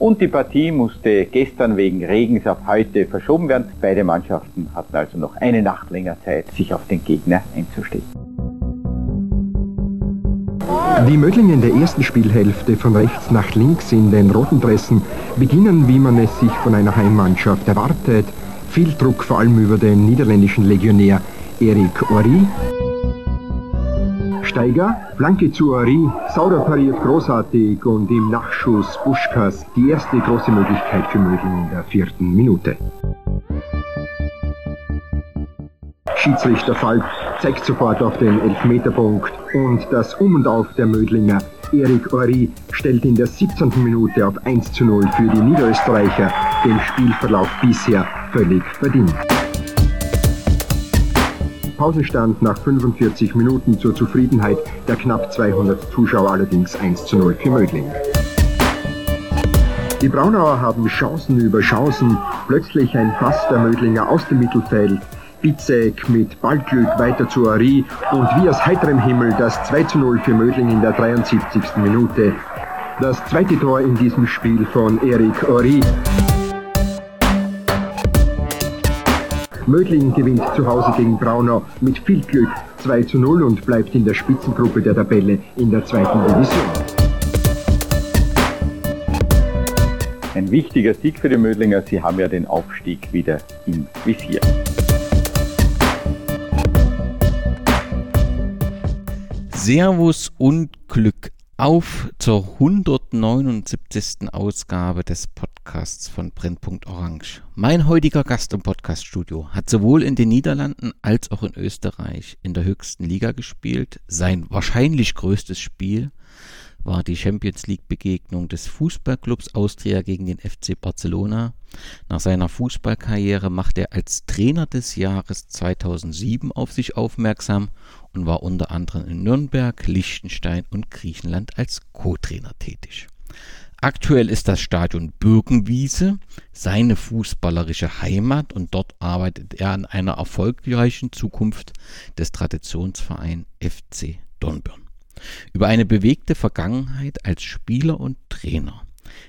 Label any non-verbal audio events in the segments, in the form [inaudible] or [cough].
und die Partie musste gestern wegen Regens auf heute verschoben werden. Beide Mannschaften hatten also noch eine Nacht länger Zeit, sich auf den Gegner einzustellen. Die Mödlinge in der ersten Spielhälfte von rechts nach links in den roten Dressen beginnen, wie man es sich von einer Heimmannschaft erwartet. Viel Druck vor allem über den niederländischen Legionär Erik Ori. Steiger, Flanke zu Ori, Sauder pariert großartig und im Nachschuss Buschkas die erste große Möglichkeit für Mödling in der vierten Minute. Schiedsrichter Falk zeigt sofort auf den Elfmeterpunkt und das Um und Auf der Mödlinger. Erik Ori stellt in der 17. Minute auf 1 zu 0 für die Niederösterreicher, den Spielverlauf bisher völlig verdient. Pausenstand nach 45 Minuten zur Zufriedenheit der knapp 200 Zuschauer allerdings 1 zu 0 für Mödling. Die Braunauer haben Chancen über Chancen. Plötzlich ein Pass der Mödlinger aus dem Mittelfeld. Bizek mit Ballglück weiter zu Ari und wie aus heiterem Himmel das 2 zu 0 für Mödling in der 73. Minute. Das zweite Tor in diesem Spiel von Erik Ori. Mödling gewinnt zu Hause gegen Braunau mit viel Glück 2 zu 0 und bleibt in der Spitzengruppe der Tabelle in der zweiten Division. Ein wichtiger Sieg für die Mödlinger, sie haben ja den Aufstieg wieder im Visier. Servus und Glück auf zur 179. Ausgabe des Podcasts von Brennpunkt Orange. Mein heutiger Gast im Podcaststudio hat sowohl in den Niederlanden als auch in Österreich in der höchsten Liga gespielt. Sein wahrscheinlich größtes Spiel war die Champions League Begegnung des Fußballclubs Austria gegen den FC Barcelona. Nach seiner Fußballkarriere machte er als Trainer des Jahres 2007 auf sich aufmerksam und war unter anderem in Nürnberg, Liechtenstein und Griechenland als Co-Trainer tätig. Aktuell ist das Stadion Birkenwiese seine fußballerische Heimat und dort arbeitet er an einer erfolgreichen Zukunft des Traditionsvereins FC Dornbirn. Über eine bewegte Vergangenheit als Spieler und Trainer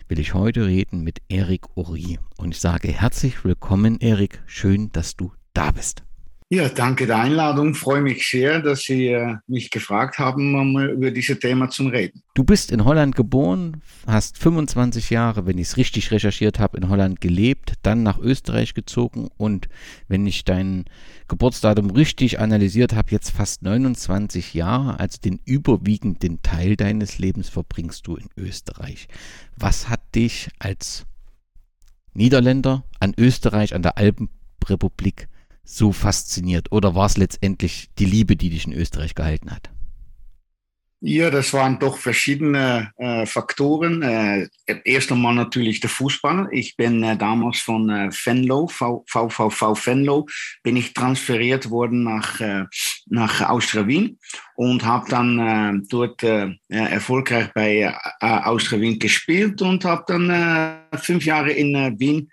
will ich heute reden mit Erik Uri. Und ich sage herzlich willkommen, Erik. Schön, dass du da bist. Ja, danke der Einladung. Freue mich sehr, dass Sie äh, mich gefragt haben, um über dieses Thema zu reden. Du bist in Holland geboren, hast 25 Jahre, wenn ich es richtig recherchiert habe, in Holland gelebt, dann nach Österreich gezogen und wenn ich dein Geburtsdatum richtig analysiert habe, jetzt fast 29 Jahre, also den überwiegenden Teil deines Lebens verbringst du in Österreich. Was hat dich als Niederländer an Österreich, an der Alpenrepublik so fasziniert? Oder war es letztendlich die Liebe, die dich in Österreich gehalten hat? Ja, das waren doch verschiedene äh, Faktoren. Äh, erst einmal natürlich der Fußball. Ich bin äh, damals von äh, Venlo, VVV Venlo, bin ich transferiert worden nach, äh, nach Austria Wien und habe dann äh, dort äh, erfolgreich bei äh, Austria Wien gespielt und habe dann fünf Jahre in Wien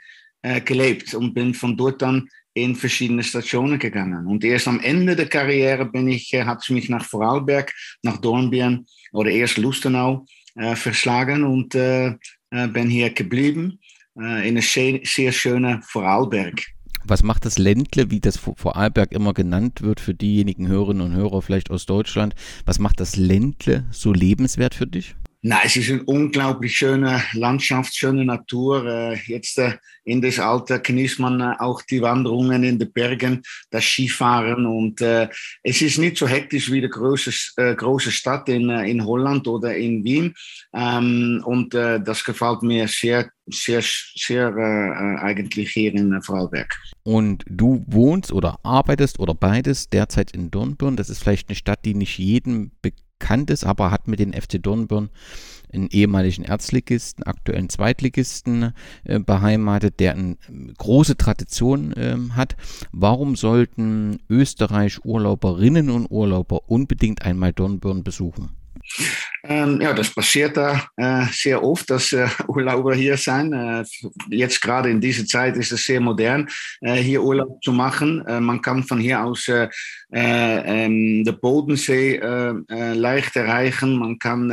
gelebt und bin von dort dann in verschiedene Stationen gegangen. Und erst am Ende der Karriere bin ich, äh, hat es mich nach Vorarlberg, nach Dornbirn oder erst Lustenau äh, verschlagen und äh, äh bin hier geblieben äh, in einer sehr, sehr schönen Vorarlberg. Was macht das Ländle, wie das Vorarlberg immer genannt wird, für diejenigen Hörerinnen und Hörer vielleicht aus Deutschland? Was macht das Ländle so lebenswert für dich? Na, es ist eine unglaublich schöne Landschaft, schöne Natur. Äh, jetzt äh, in das Alter genießt man äh, auch die Wanderungen in den Bergen, das Skifahren und es ist nicht so hektisch wie die große, große Stadt in, in Holland oder in Wien. Ähm, und das gefällt mir sehr, sehr, sehr eigentlich hier in Vorarlberg. Und du wohnst oder arbeitest oder beides derzeit in Dornbirn. Das ist vielleicht eine Stadt, die nicht jedem bekannt bekannt ist, aber hat mit den FC Dornbirn einen ehemaligen Erzligisten, aktuellen Zweitligisten äh, beheimatet, der eine große Tradition äh, hat. Warum sollten Österreich Urlauberinnen und Urlauber unbedingt einmal Dornbirn besuchen? Ähm, ja, das passiert da äh, sehr oft, dass äh, [laughs] Urlauber hier sein. Äh, jetzt gerade in dieser Zeit ist es sehr modern, äh, hier Urlaub zu machen. Äh, man kann von hier aus äh, ähm, den Bodensee leicht erreichen, man kann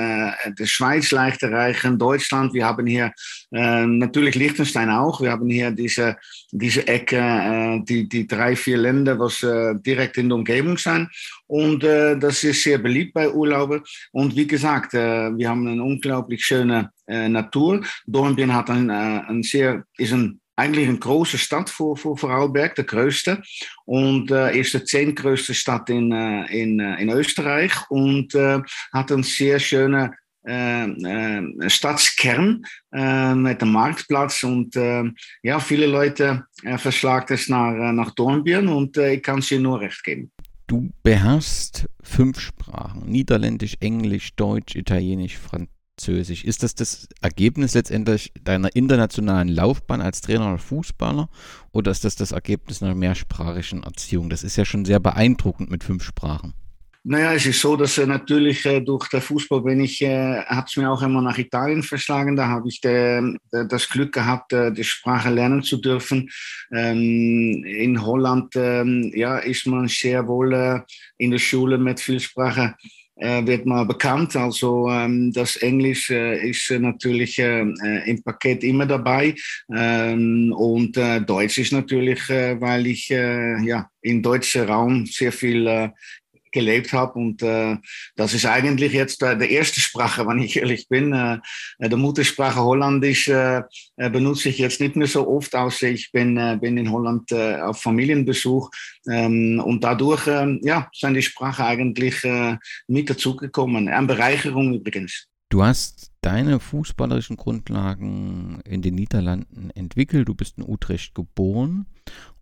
die Schweiz leicht erreichen, Deutschland. Wir haben hier natürlich Liechtenstein auch. Wir haben hier diese, diese Ecke, die, die drei, vier Länder, was direkt in der Umgebung sind. Und das ist sehr beliebt bei Urlaubern. Und wie gesagt, äh, wir haben eine unglaublich schöne äh, Natur. Dornbirn hat ein, äh, ein sehr, ist ein eigentlich eine große Stadt für, für Vorarlberg, der größte. Und äh, ist die zehntgrößte Stadt in, äh, in, äh, in Österreich und äh, hat einen sehr schönen äh, äh, Stadtkern äh, mit dem Marktplatz und äh, ja, viele Leute äh, verschlagen es nach, äh, nach Dornbirn und äh, ich kann dir nur recht geben. Du beherrschst fünf Sprachen: Niederländisch, Englisch, Deutsch, Italienisch, Französisch. Ist das das Ergebnis letztendlich deiner internationalen Laufbahn als Trainer oder Fußballer oder ist das das Ergebnis einer mehrsprachigen Erziehung? Das ist ja schon sehr beeindruckend mit fünf Sprachen. Naja, es ist so, dass äh, natürlich äh, durch den Fußball bin ich, äh, hat es mir auch immer nach Italien verschlagen. Da habe ich de, de, das Glück gehabt, äh, die Sprache lernen zu dürfen. Ähm, in Holland ähm, ja, ist man sehr wohl äh, in der Schule mit viel Sprache wird man bekannt. Also ähm, das Englisch äh, ist natürlich äh, im Paket immer dabei ähm, und äh, Deutsch ist natürlich, äh, weil ich äh, ja im deutschen Raum sehr viel äh, gelebt habe. Und äh, das ist eigentlich jetzt äh, die erste Sprache, [laughs] wenn ich ehrlich bin. Äh, äh der Muttersprache Holländisch äh, äh, benutze ich jetzt nicht mehr so oft, außer ich bin, äh, bin in Holland äh, auf Familienbesuch. Ähm, und dadurch äh, ja, sind die Sprache eigentlich äh, mit dazugekommen. Eine Bereicherung übrigens. Du hast deine fußballerischen Grundlagen in den Niederlanden entwickelt. Du bist in Utrecht geboren.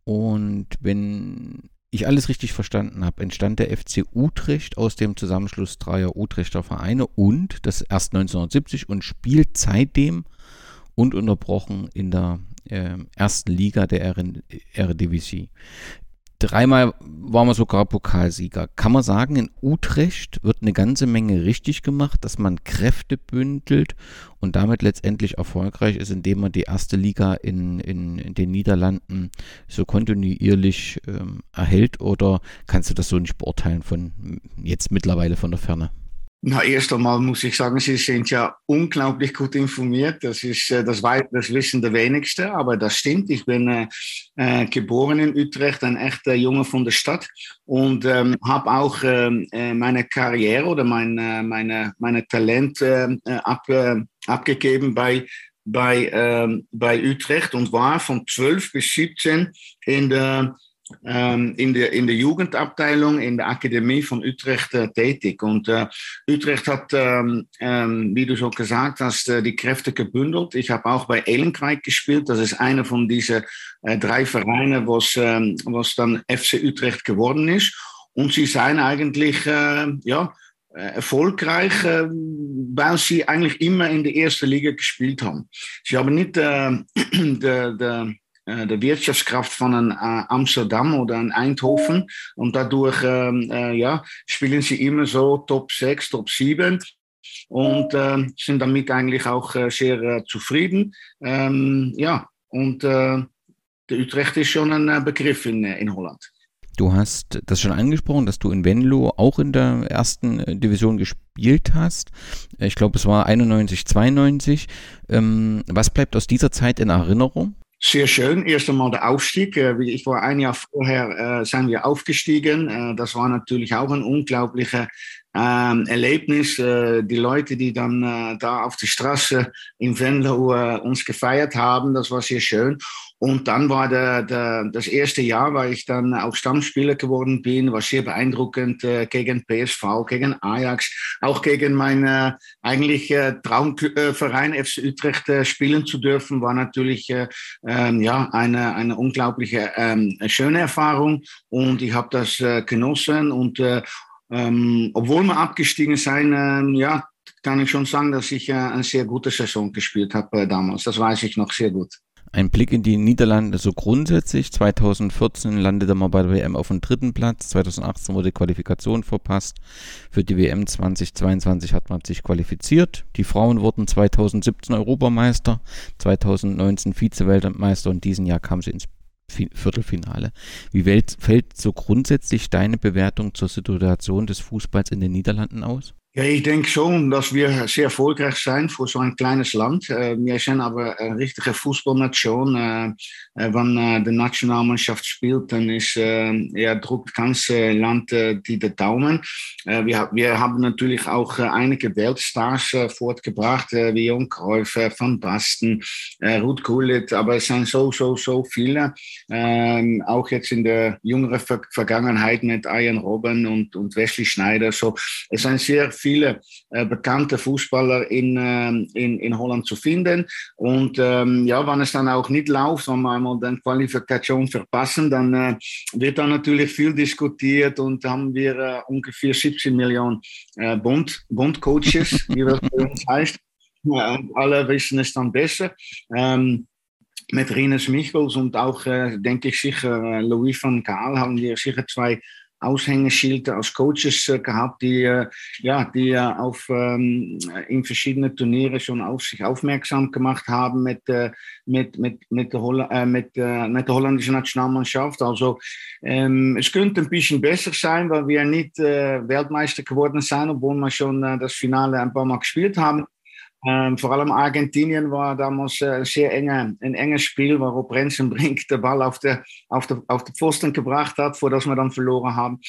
Und wenn ich alles richtig verstanden habe, entstand der FC Utrecht aus dem Zusammenschluss dreier Utrechter Vereine und das erst 1970 und spielt seitdem ununterbrochen in der äh, ersten Liga der Eredivisie. Dreimal waren wir sogar Pokalsieger. Kann man sagen, in Utrecht wird eine ganze Menge richtig gemacht, dass man Kräfte bündelt und damit letztendlich erfolgreich ist, indem man die erste Liga in, in, in den Niederlanden so kontinuierlich ähm, erhält? Oder kannst du das so nicht beurteilen von jetzt mittlerweile von der Ferne? Na, erst einmal muss ich sagen, Sie sind ja unglaublich gut informiert. Das ist, äh, das, das wissen die wenigsten, aber das stimmt. Ich bin äh, äh, geboren in Utrecht, ein echter Junge von der Stadt und ähm, habe auch ähm, äh, meine Karriere oder mein, äh, meine, meine Talent äh, ab, abgegeben bei, bei, ähm, bei Utrecht und war von 12 bis 17 in der ähm, in, der, in der Jugendabteilung in der Akademie von Utrecht äh, tätig. Und äh, Utrecht hat, ähm, ähm, wie du schon gesagt hast, äh, die Kräfte gebündelt. Ich habe auch bei Ehlenkrijk gespielt. Das ist einer von diesen äh, drei Vereinen, was, ähm, was dann FC Utrecht geworden ist. Und sie sind eigentlich, äh, ja, äh, erfolgreich, äh, weil sie eigentlich immer in der ersten Liga gespielt haben. Sie haben nicht äh, [clears throat] der, der äh, der Wirtschaftskraft von äh, Amsterdam oder einem Eindhoven. Und dadurch ähm, äh, ja, spielen sie immer so Top 6, Top 7 und äh, sind damit eigentlich auch äh, sehr äh, zufrieden. Ähm, ja, und der Utrecht ist schon ein Begriff in, in Holland. Du hast das schon angesprochen, dass du in Venlo auch in der ersten Division gespielt hast. Ich glaube, es war 91, 92. Ähm, was bleibt aus dieser Zeit in Erinnerung? Sehr schön. Erst einmal der Aufstieg. Äh, ich war ein Jahr vorher, äh, sind wir aufgestiegen. Äh, das war natürlich auch ein unglaublicher ähm, Erlebnis. Äh, die Leute, die dann äh, da auf der Straße in Venlo äh, uns gefeiert haben, das war sehr schön. Und dann war der, der, das erste Jahr, weil ich dann auch Stammspieler geworden bin, war sehr beeindruckend äh, gegen PSV, gegen Ajax, auch gegen meinen äh, eigentlich äh, Traumverein FC Utrecht äh, spielen zu dürfen, war natürlich äh, ähm, ja eine, eine unglaubliche ähm, schöne Erfahrung und ich habe das äh, genossen und äh, ähm, obwohl wir abgestiegen sind, äh, ja, kann ich schon sagen, dass ich äh, eine sehr gute Saison gespielt habe äh, damals. Das weiß ich noch sehr gut. Ein Blick in die Niederlande so grundsätzlich. 2014 landete man bei der WM auf dem dritten Platz. 2018 wurde Qualifikation verpasst. Für die WM 2022 hat man sich qualifiziert. Die Frauen wurden 2017 Europameister, 2019 Vize-Weltmeister und diesen Jahr kam sie ins Viertelfinale. Wie fällt so grundsätzlich deine Bewertung zur Situation des Fußballs in den Niederlanden aus? Ja, ich denke schon, dass wir sehr erfolgreich zijn für so ein kleines Land. Äh, wir sind aber eine richtige Fußballnation. Äh, äh, wenn die Nationalmannschaft spielt, dann ist, ja, druckt ganze Land die Daumen. Wir, wir haben natürlich auch einige Weltstars fortgebracht, wie Jon Cruyff, äh, Van Basten, Ruud Gullit, aber es sind so, so, so viele. Ähm, auch jetzt in der jüngeren Ver Vergangenheit mit Ian Robben und, und Wesley Schneider. So, es sind sehr viele äh, bekannte Fußballer in, äh, in, in Holland zu finden. Und ähm, ja, wenn es dann auch nicht läuft, wenn wir einmal die Qualifikation verpassen, dann äh, wird da natürlich viel diskutiert und haben wir äh, ungefähr 17 Millionen äh, Bond, Bondcoaches, wie das bei uns [laughs] heißt. Ja, alle wissen es dann besser. Ähm, mit Rinus Michels und auch, äh, denke ich sicher, äh, Louis van Gaal haben wir sicher zwei Aushängeschilder als Coaches äh, gehabt, die, äh, ja, die äh, auf, ähm, in verschiedenen Turniere schon auf sich aufmerksam gemacht haben mit, mit, mit, mit, der, Holl mit, mit der holländischen Nationalmannschaft. Also ähm, es könnte ein bisschen besser sein, weil wir nicht Weltmeister geworden sind, obwohl wir schon das Finale ein paar Mal gespielt haben. Ähm, vor allem Argentinien war damals äh, sehr enge, ein enges Spiel, wo Rensenbrink [laughs] den Ball auf der, auf, der, auf der Pfosten gebracht hat, vor dass wir dann verloren haben.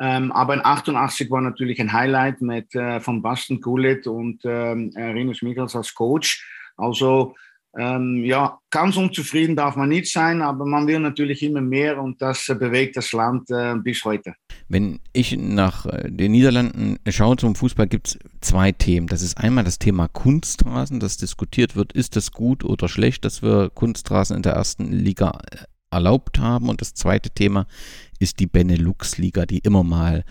Ähm, aber in 88 war natürlich ein Highlight mit äh, von Basten Gullit und ähm, Rinus Michels als Coach. Also ähm, ja, ganz unzufrieden darf man nicht sein, aber man will natürlich immer mehr und das äh, bewegt das Land äh, bis heute. Wenn ich nach äh, den Niederlanden schaue zum Fußball, gibt es zwei Themen. Das ist einmal das Thema Kunstrasen, das diskutiert wird, ist das gut oder schlecht, dass wir Kunstrasen in der ersten Liga äh, erlaubt haben. Und das zweite Thema ist die Benelux-Liga, die immer mal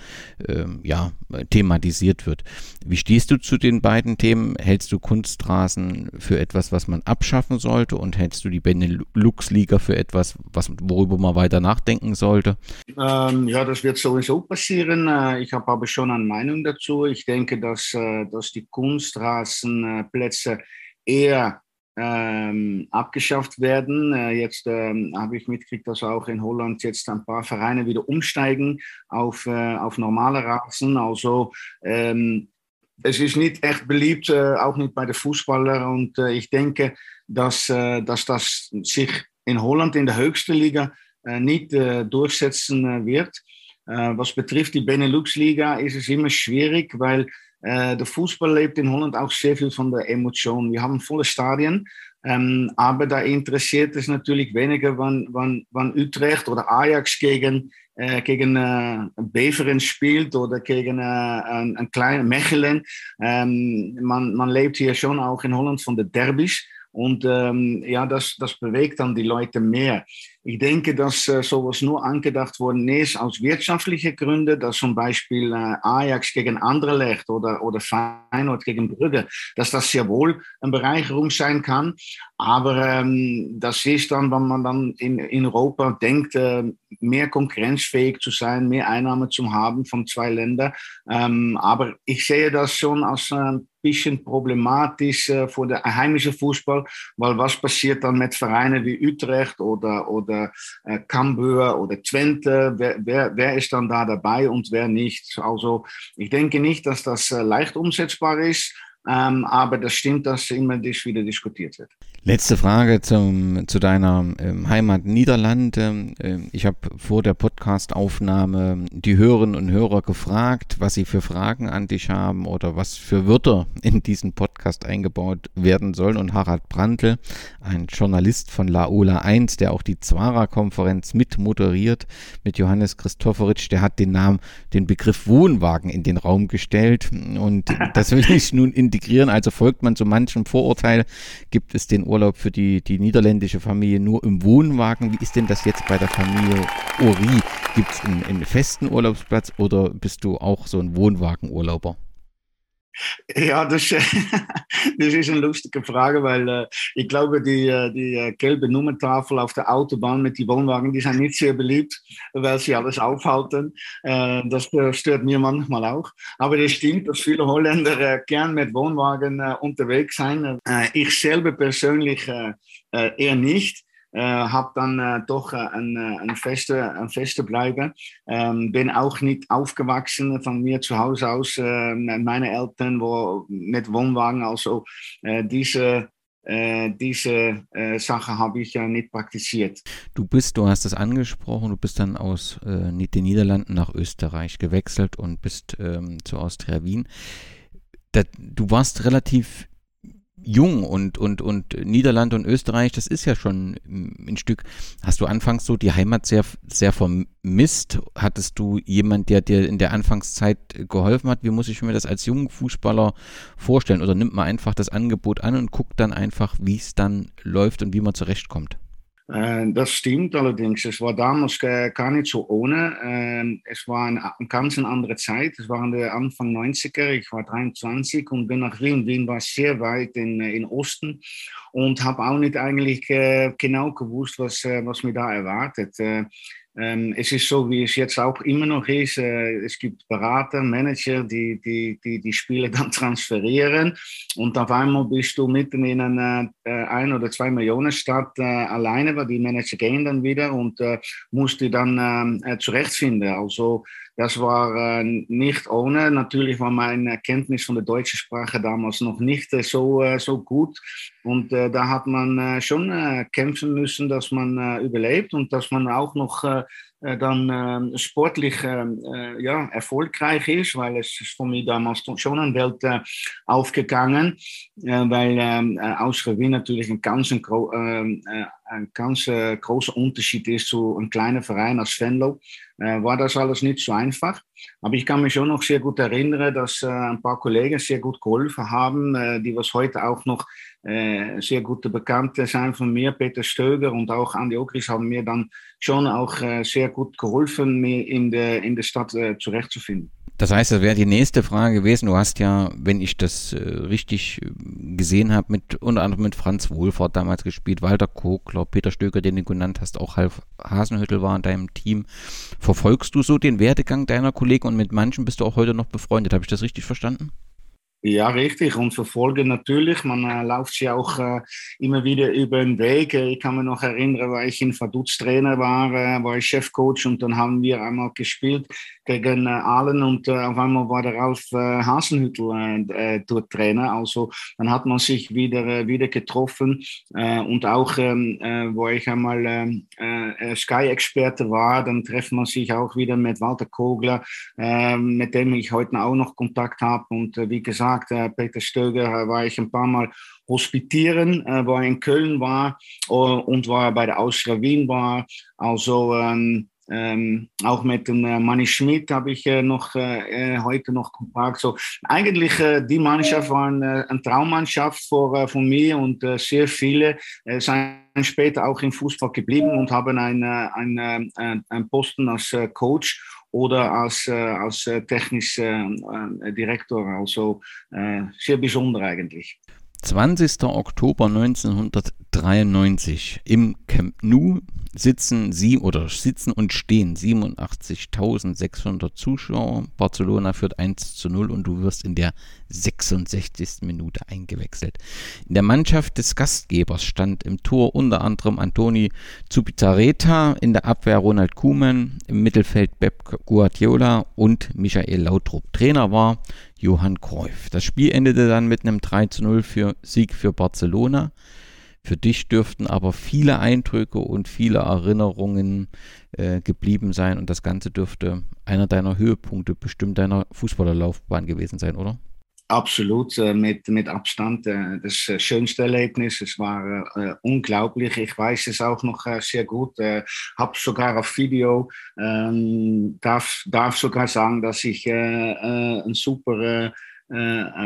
ähm, ja, thematisiert wird. Wie stehst du zu den beiden Themen? Hältst du Kunstrasen für etwas, was man abschaffen sollte und hältst du die Benelux-Liga für etwas, was, worüber man weiter nachdenken sollte? Ähm, ja, das wird sowieso passieren. Äh, ich habe aber schon eine Meinung dazu. Ich denke, dass, äh, dass die Kunstrasenplätze eher ähm, abgeschafft werden. Äh, jetzt ähm, habe ich mitgekriegt, dass auch in Holland jetzt ein paar Vereine wieder umsteigen auf, äh, auf normale Rasen. Also ähm, es ist nicht echt beliebt, äh, auch nicht bei den Fußballern. Und äh, ich denke, dass, äh, dass das sich in Holland in der höchsten Liga äh, nicht durchsetzen wird. was betrifft die Benelux-Liga ist es immer schwierig, weil äh, der Fußball lebt in Holland auch sehr viel von der Emotion. Wir haben volle Stadien, ähm, aber da interessiert es natürlich weniger, wann, wann, wann Utrecht oder Ajax gegen, äh, gegen äh, Beveren spielt oder gegen äh, ein, ein kleiner Mechelen. Ähm, man, man lebt hier schon auch in Holland von den Derbys. Und ähm, ja, das, das bewegt dann die Leute mehr. Ich denke, dass äh, sowas nur angedacht worden ist aus wirtschaftlichen Gründen, dass zum Beispiel äh, Ajax gegen Anderlecht oder, oder Feyenoord gegen Brügge, dass das sehr wohl eine Bereicherung sein kann. Aber ähm, das ist dann, wenn man dann in, in Europa denkt, äh, mehr konkurrenzfähig zu sein, mehr Einnahmen zu haben von zwei Ländern. Ähm, aber ich sehe das schon als ein bisschen problematisch äh, für den heimischen Fußball, weil was passiert dann mit Vereinen wie Utrecht oder, oder äh, Cambuur oder Twente? Wer, wer, wer ist dann da dabei und wer nicht? Also ich denke nicht, dass das äh, leicht umsetzbar ist. Ähm, aber das stimmt, dass immer das wieder diskutiert wird. Letzte Frage zum, zu deiner ähm, Heimat Niederlande. Ähm, ich habe vor der Podcastaufnahme die Hörerinnen und Hörer gefragt, was sie für Fragen an dich haben oder was für Wörter in diesen Podcast eingebaut werden sollen. Und Harald Brandl, ein Journalist von Laola 1, der auch die Zwara-Konferenz mit moderiert, mit Johannes Christopheritsch, der hat den Namen, den Begriff Wohnwagen in den Raum gestellt. Und [laughs] das will ich nun integrieren. Also folgt man so manchem Vorurteil, gibt es den Urlaub für die, die niederländische Familie nur im Wohnwagen. Wie ist denn das jetzt bei der Familie Ori? Gibt es einen, einen festen Urlaubsplatz oder bist du auch so ein Wohnwagenurlauber? Ja, [laughs] das, das ist eine lustige Frage, weil äh, ich glaube, die, äh, die gelbe Nummertafel auf der Autobahn mit den Wohnwagen, die sind nicht sehr beliebt, weil sie alles aufhalten. Äh, das stört mir manchmal auch. Aber es stimmt, dass viele Holländer äh, gern mit Wohnwagen unterwegs sind. ich selber persönlich eher nicht äh, habe dann äh, doch äh, ein, äh, ein, feste, ein feste Bleibe. Ähm, bin auch nicht aufgewachsen von mir zu Hause aus. Äh, meine Eltern wo mit Wohnwagen, also äh, diese äh, diese äh, Sache habe ich ja nicht praktiziert. Du bist, du hast es angesprochen, du bist dann aus äh, den Niederlanden nach Österreich gewechselt und bist ähm, zu Austria Wien. Da, du warst relativ jung und, und, und Niederland und Österreich, das ist ja schon ein Stück. Hast du anfangs so die Heimat sehr, sehr vermisst? Hattest du jemand, der dir in der Anfangszeit geholfen hat? Wie muss ich mir das als jungen Fußballer vorstellen? Oder nimmt man einfach das Angebot an und guckt dann einfach, wie es dann läuft und wie man zurechtkommt? Äh, das stimmt allerdings. Es war damals gar nicht so ohne. Ähm, es war eine ganz andere Zeit. Es waren die Anfang 90er. Ich war 23 und bin nach Wien. Wien war sehr weit in, in Osten und habe auch nicht eigentlich äh, genau gewusst, was, äh, was mir da erwartet. Ähm, es ist so, wie es jetzt auch immer noch ist. Äh, es gibt Berater, Manager, die die, die die Spiele [laughs] dann transferieren. Und auf einmal bist du mitten in einer äh, ein- oder zwei Millionen Stadt äh, alleine, weil die Manager gehen dann wieder und äh, musst die dann ähm, äh, zurechtfinden. Also das war äh, nicht ohne. Natürlich war meine Kenntnis von der deutschen Sprache damals noch nicht äh, so, äh, so gut. Und äh, da hat man äh, schon äh, kämpfen müssen, dass man überlebt und dass man auch noch dann sportlich ja, erfolgreich ist, weil es ist von mir damals schon eine Welt aufgegangen, weil ähm, aus Wien natürlich ein ganz, ein ganz großer Unterschied ist zu einem kleinen Verein als Venlo. Äh, war das alles nicht so einfach. Aber ich kann mich schon noch sehr gut erinnern, dass äh, ein paar Kollegen sehr gut geholfen haben, äh, die was heute auch noch sehr gute Bekannte sind von mir, Peter Stöger und auch Andi Okris haben mir dann schon auch sehr gut geholfen, mir in der, in der Stadt zurechtzufinden. Das heißt, das wäre die nächste Frage gewesen. Du hast ja, wenn ich das äh, richtig äh, gesehen habe, mit unter anderem mit Franz Wohlfahrt damals gespielt, Walter Kogler, Peter Stöger, den du genannt hast, auch Half Hasenhüttel war in deinem Team. Verfolgst du so den Werdegang deiner Kollegen und mit manchen bist du auch heute noch befreundet? Habe ich das richtig verstanden? Ja, richtig. Und verfolgen natürlich. Man äh, läuft sie auch äh, immer wieder über den Weg. Ich kann mich noch erinnern, weil ich in Vaduz Trainer war, äh, war ich Chefcoach und dann haben wir einmal gespielt gegen äh, Aalen und äh, auf einmal war der Ralf äh, Hasenhüttel äh, dort Trainer. Also dann hat man sich wieder, äh, wieder getroffen äh, und auch, ähm, äh, wo ich einmal ähm, äh, Sky-Experte war, dann trifft man sich auch wieder mit Walter Kogler, äh, mit dem ich heute auch noch Kontakt habe und äh, wie gesagt, äh, Peter Stöger äh, war ich ein paar Mal hospitieren, äh, wo er in Köln war und war bei der Austria Wien war. Also ähm, ähm, auch mit dem äh, Manni Schmidt habe ich äh, noch äh, heute noch Kontakt. So, eigentlich äh, die Mannschaft war eine, eine Traummannschaft vor, von mir und sehr viele sind später auch im Fußball geblieben und haben einen, einen, einen Posten als Coach oder als, äh, als äh, technischer äh, Direktor. Also sehr besonders eigentlich. 20. Oktober 1993 im Camp Nou sitzen sie oder sitzen und stehen 87.600 Zuschauer. Barcelona führt 1 zu 0 und du wirst in der 66. Minute eingewechselt. In der Mannschaft des Gastgebers stand im Tor unter anderem Antoni Zubizarreta, in der Abwehr Ronald Kuhmann, im Mittelfeld Pep Guardiola und Michael Lautrup. Trainer war Johann Cruyff. Das Spiel endete dann mit einem 3 zu 0 für Sieg für Barcelona. Für dich dürften aber viele Eindrücke und viele Erinnerungen äh, geblieben sein und das Ganze dürfte einer deiner Höhepunkte bestimmt deiner Fußballerlaufbahn gewesen sein, oder? Absolut, äh, mit, mit Abstand äh, das äh, schönste Erlebnis. Es war äh, unglaublich. Ich weiß es auch noch äh, sehr gut. Äh, habe sogar auf Video, ähm, darf, darf sogar sagen, dass ich ein super äh,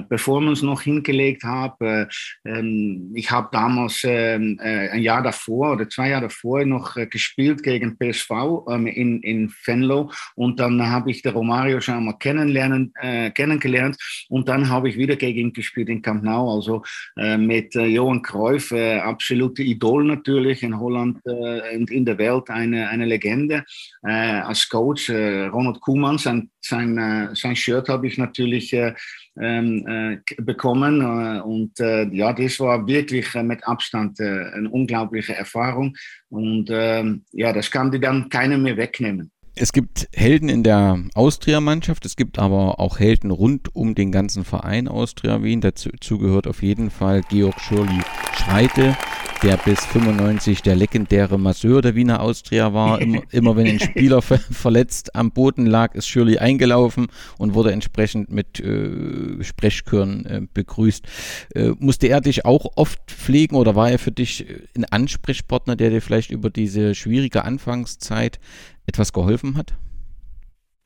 Performance noch hingelegt habe. Ähm, ich habe damals ähm, äh, ein Jahr davor oder zwei Jahre davor noch äh, gespielt gegen PSV ähm, in, in Venlo und dann habe ich den Romario schon einmal kennenlernen, äh, kennengelernt und dann habe ich wieder gegen ihn gespielt in Camp Nou, also äh, mit äh, Johan Cruyff, absolute Idol natürlich in Holland und in der Welt eine, eine Legende. als Coach Ronald Koeman, sein, sein, sein Shirt habe ich natürlich ähm, äh, bekommen. Äh, und äh, ja, das war wirklich äh, mit Abstand äh, eine unglaubliche Erfahrung. Und ähm, ja, das kann dir dann keiner mehr wegnehmen. Es gibt Helden in der Austria-Mannschaft, es gibt aber auch Helden rund um den ganzen Verein Austria Wien. Dazu gehört auf jeden Fall Georg Schürli Schreite, der bis 95 der legendäre Masseur der Wiener Austria war. [laughs] Immer, immer wenn ein Spieler ver verletzt am Boden lag, ist Shirley eingelaufen und wurde entsprechend mit äh, Sprechchören äh, begrüßt. Äh, musste er dich auch oft pflegen oder war er für dich ein Ansprechpartner, der dir vielleicht über diese schwierige Anfangszeit etwas geholfen hat?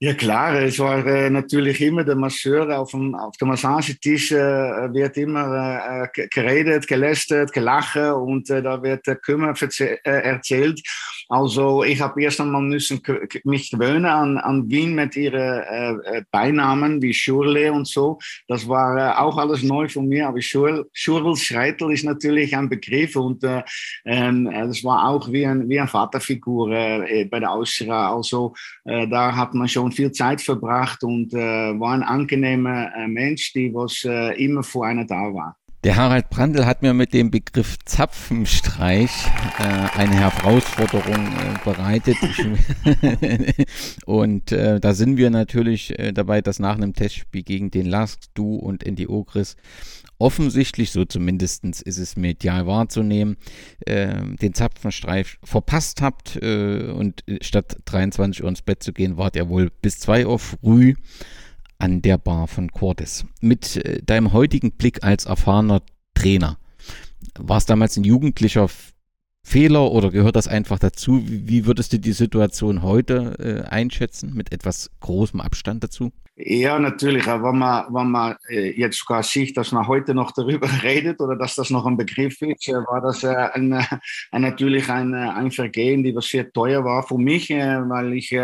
Ja klar, es war äh, natürlich immer der Masseur auf dem, auf dem Massagetisch, äh, wird immer äh, geredet, gelästert, gelacht und äh, da wird Kümmer äh, erzählt. Also ich habe erst einmal müssen mich gewöhnen an, an Wien mit ihren äh, äh, Beinamen wie Schurle und so. Das war äh, auch alles neu von mir, aber Schurl, Schurl Schreitel ist natürlich ein Begriff und äh, ähm, das war auch wie ein, wie ein Vaterfigur äh, bei der Austria. Also äh, da hat man schon viel Zeit verbracht und äh, war ein angenehmer äh, Mensch, die was äh, immer vor einer da war. Der Harald Brandl hat mir mit dem Begriff Zapfenstreich äh, eine Herausforderung äh, bereitet. [laughs] und äh, da sind wir natürlich äh, dabei, dass nach einem Testspiel gegen den Lask, du und Andy Ogris offensichtlich, so zumindest ist es medial wahrzunehmen, äh, den Zapfenstreich verpasst habt äh, und statt 23 Uhr ins Bett zu gehen, wart ihr wohl bis 2 Uhr früh an der Bar von Cordes. Mit äh, deinem heutigen Blick als erfahrener Trainer, war es damals ein jugendlicher Fehler oder gehört das einfach dazu? Wie würdest du die Situation heute äh, einschätzen, mit etwas großem Abstand dazu? Ja, natürlich. Wenn man, wenn man äh, jetzt sogar sieht, dass man heute noch darüber [laughs] redet oder dass das noch ein Begriff ist, äh, war das ein, ein, natürlich ein, ein Vergehen, die was sehr teuer war für mich, weil ich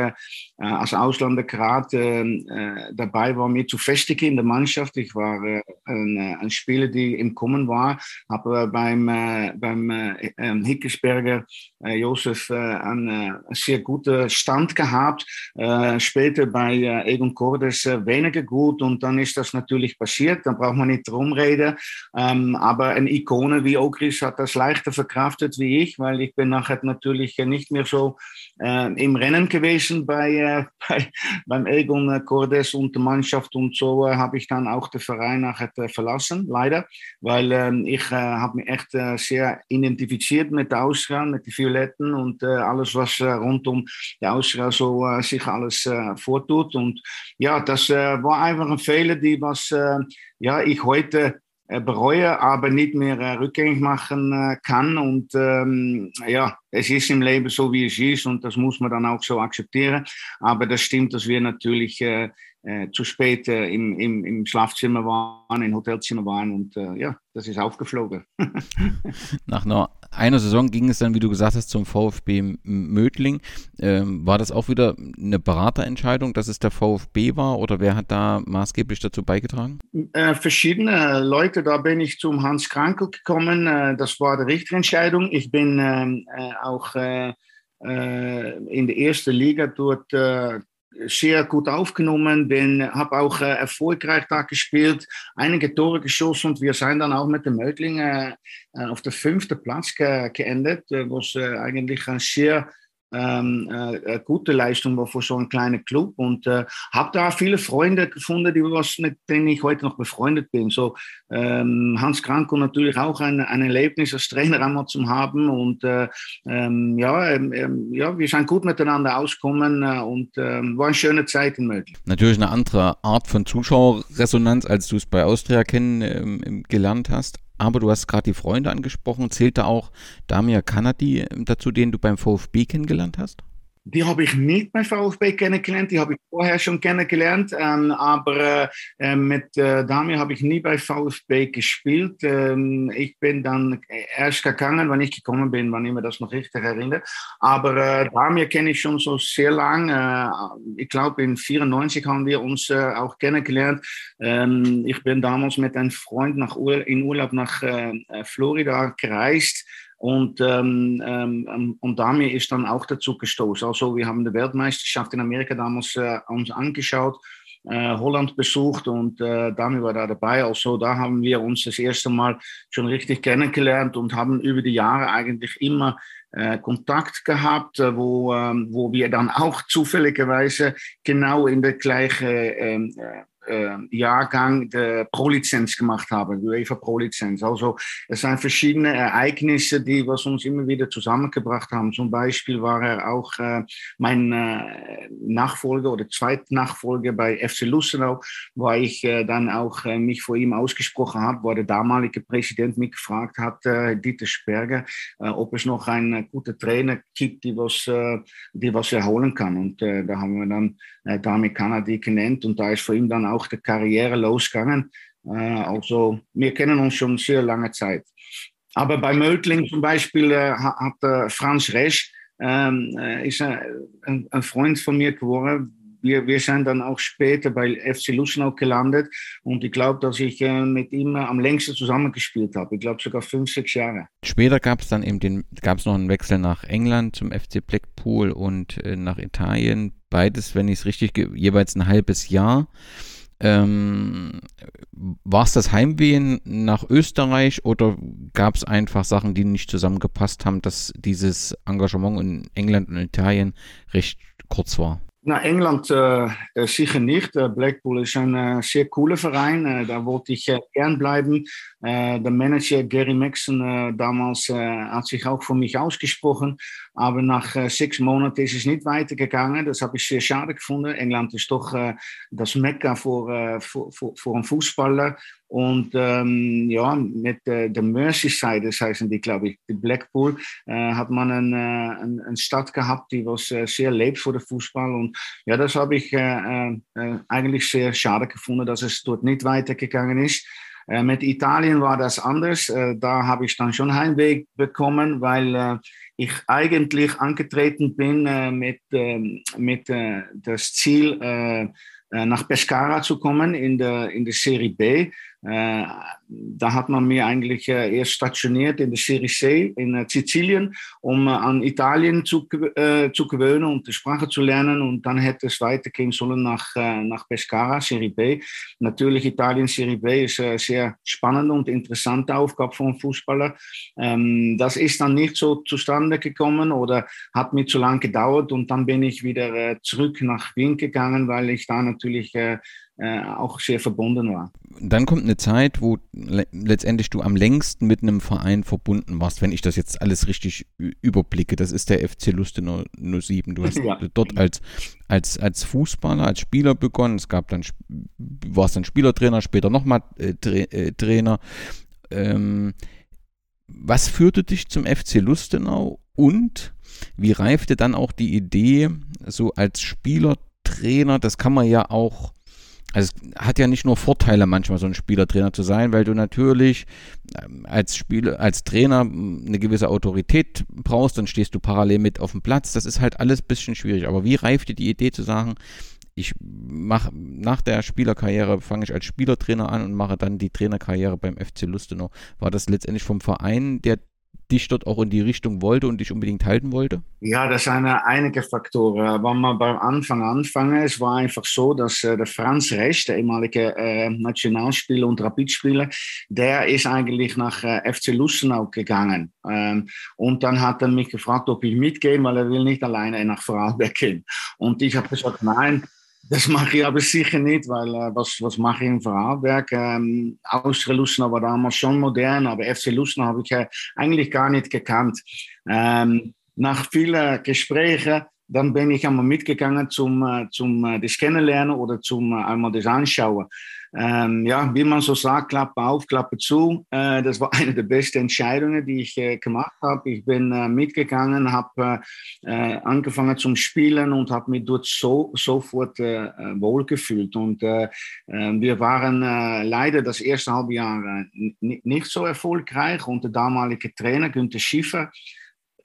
als Ausländer gerade dabei war, mich zu festigen in der Mannschaft. Ich war ein, ein Spieler, die im Kommen war, habe beim, beim Hickesberger Josef einen sehr guten Stand gehabt. Später bei Egon Cordes weniger gut und dann ist das natürlich passiert, dann braucht man nicht drum reden. Ähm, aber eine Ikone wie Ogris hat das leichter verkraftet wie ich, weil ich bin nachher natürlich nicht mehr so äh, im Rennen gewesen bei, äh, [laughs] bei beim Egon Cordes und der Mannschaft und so äh, habe ich dann auch den Verein nachher äh, verlassen, leider, weil ähm, ich äh, habe mich echt äh, sehr identifiziert mit der Austria, mit den Violetten und alles, was rund um die Austria so sich alles vortut und ja, das war einfach ein Fehler, die was ja, ich heute bereue, aber nicht mehr rückgängig machen kann. Und ähm, ja, es ist im Leben so, wie es ist und das muss man dann auch so akzeptieren. Aber das stimmt, dass wir natürlich äh, äh, zu spät äh, im, im, im Schlafzimmer waren, im Hotelzimmer waren und äh, ja, das ist aufgeflogen. [laughs] Nach einer, einer Saison ging es dann, wie du gesagt hast, zum VfB Mödling. Ähm, war das auch wieder eine Beraterentscheidung, dass es der VfB war oder wer hat da maßgeblich dazu beigetragen? Äh, verschiedene Leute, da bin ich zum Hans Krankel gekommen, äh, das war die Richterentscheidung. Ich bin ähm, äh, auch in der ersten Liga dort sehr gut aufgenommen, bin, habe auch äh, erfolgreich da gespielt, einige Tore geschossen und wir sind dann auch mit dem Mödling äh, auf der fünften Platz ge geendet, äh, was äh, eigentlich ein sehr ähm, äh, gute Leistung war für so einen kleinen Club und äh, habe da viele Freunde gefunden, die was, mit denen ich heute noch befreundet bin. So ähm, Hans Kranko natürlich auch ein, ein Erlebnis als Trainer einmal zu haben und äh, ähm, ja, ähm, ähm, ja, wir sind gut miteinander ausgekommen äh, und ähm, war eine schöne Zeit in Mödling. Natürlich eine andere Art von Zuschauerresonanz, als du es bei Austria kennen gelernt hast. Aber du hast gerade die Freunde angesprochen. Zählt da auch Damir Kanadi dazu, den du beim VfB kennengelernt hast? Die habe ich nicht bei VfB kennengelernt, die habe ich vorher schon kennengelernt, ähm, aber äh, mit äh, Damir habe ich nie bei VfB gespielt. Ähm, ich bin dann erst gegangen, wenn ich gekommen bin, wenn ich mir das noch richtig erinnere. Aber äh, Damir kenne ich schon so sehr lang. Äh, ich glaube, in 94 haben wir uns äh, auch kennengelernt. Ähm, ich bin damals mit einem Freund nach Ur in Urlaub nach äh, Florida gereist. Und, ähm, ähm, und damit ist dann auch dazu gestoßen. Also wir haben die Weltmeisterschaft in Amerika damals äh, uns angeschaut, äh, Holland besucht und äh, Dami war da dabei. Also da haben wir uns das erste Mal schon richtig kennengelernt und haben über die Jahre eigentlich immer äh, Kontakt gehabt, äh, wo, ähm, wo wir dann auch [laughs] zufälligerweise genau in der gleichen ähm, äh, äh, Jahrgang der Pro-Lizenz gemacht habe, die UEFA Pro-Lizenz. Also es sind verschiedene Ereignisse, die was uns immer wieder zusammengebracht haben. Zum Beispiel war er auch äh, mein äh, Nachfolger oder Zweitnachfolger bei FC Lustenau, wo ich äh, dann auch mich vor ihm ausgesprochen habe, wo der damalige Präsident mich gefragt hat, Dieter Sperger, ob es noch einen guten Trainer gibt, die was, die was erholen kann. Und da haben wir dann äh, Dami Kanadi genannt und da ist für ihn dann auch die Karriere losgegangen. Äh, also wir kennen uns schon sehr lange Zeit. Aber bei Mödling zum Beispiel äh, hat äh, Franz Resch, ähm, äh, ist ein, ein, Freund von mir geworden. Wir, wir sind dann auch später bei FC Lustenau gelandet und ich glaube, dass ich äh, mit ihm am längsten zusammengespielt habe. Ich glaube sogar fünf, sechs Jahre. Später gab es dann eben den, gab noch einen Wechsel nach England zum FC Blackpool und äh, nach Italien. Beides, wenn ich es richtig, jeweils ein halbes Jahr. Ähm, war es das Heimwehen nach Österreich oder gab es einfach Sachen, die nicht zusammengepasst haben, dass dieses Engagement in England und Italien recht kurz war? Na, England äh, äh sicher nicht. Äh, Blackpool ist ein äh, sehr cooler Verein. Äh, da wollte ich gern bleiben. der Manager Gary Maxon damals hat sich auch für mich ausgesprochen. Aber nach sechs Monaten ist es nicht weitergegangen. Das habe ich sehr schade gefunden. England ist doch das Mekka für, für, für, für einen Fußballer. Und ähm, ja, mit äh, der Merseyside, heißen die, glaube ich, die Blackpool, äh, hat man eine, eine, eine Stadt gehabt, die was äh, sehr lebt für den Fußball. Und ja, das habe ich äh, äh, eigentlich sehr schade gefunden, dass es dort nicht weitergegangen ist. Äh, mit Italien war das anders. da habe ich dann schon Heimweg bekommen, weil ich eigentlich angetreten bin mit, ähm, mit das Ziel, nach Pescara zu kommen in der, in der Serie B. Äh, da hat man mir eigentlich äh, erst stationiert in der Serie C in äh, Sizilien, um an Italien zu, zu gewöhnen und die Sprache zu lernen. Und dann hätte es weitergehen sollen nach, nach Pescara, Serie B. Natürlich Italien Serie B ist eine sehr spannende und interessante Aufgabe für einen Fußballer. Ähm, das ist dann nicht so zustande gekommen oder hat mir zu lange gedauert. Und dann bin ich wieder zurück nach Wien gegangen, weil ich da natürlich äh, auch sehr verbunden war. Dann kommt eine Zeit, wo le letztendlich du am längsten mit einem Verein verbunden warst, wenn ich das jetzt alles richtig überblicke. Das ist der FC Lustenau 07. Du hast ja. dort als, als, als Fußballer, als Spieler begonnen. Es gab dann, warst dann Spielertrainer, später nochmal äh, Tra äh, Trainer. Ähm, was führte dich zum FC Lustenau und wie reifte dann auch die Idee, so als Spielertrainer, das kann man ja auch also es hat ja nicht nur Vorteile, manchmal so ein Spielertrainer zu sein, weil du natürlich ähm, als Spieler, als Trainer eine gewisse Autorität brauchst, dann stehst du parallel mit auf dem Platz. Das ist halt alles ein bisschen schwierig. Aber wie reift dir die Idee zu sagen, ich mache nach der Spielerkarriere fange ich als Spielertrainer an und mache dann die Trainerkarriere beim FC Lustenau. War das letztendlich vom Verein der dich dort auch in die Richtung wollte und dich unbedingt halten wollte? Ja, das sind einige Faktoren. Wenn man beim Anfang anfangen, es war einfach so, dass äh, der Franz Recht, der ehemalige äh, Nationalspieler und Rapidspieler, der ist eigentlich nach äh, FC Lustenau gegangen. Ähm, und dann hat er mich gefragt, ob ich mitgehen, weil er will nicht alleine nach Vorarlberg gehen. Und ich habe gesagt, nein, das mache ich aber sicher nicht, weil äh, was, was mache ich in Vorarlberg? Ähm, Austria Lustenau war damals schon modern, aber FC Lustenau habe ich äh, eigentlich gar nicht gekannt. Ähm, nach vielen Gesprächen dann bin ich einmal mitgegangen zum, äh, zum äh, das Kennenlernen oder zum äh, einmal das Anschauen. Ähm, ja, wie man so sagt, Klappe auf, Klappe zu. Äh, das war [laughs] eine der besten Entscheidungen, die ich äh, gemacht habe. Ich bin äh, mitgegangen, habe angefangen zum Spielen und habe mich dort so, sofort wohlgefühlt. Und wir waren leider das erste halbe Jahr nicht so erfolgreich. Und der damalige Trainer Günther Schiffer,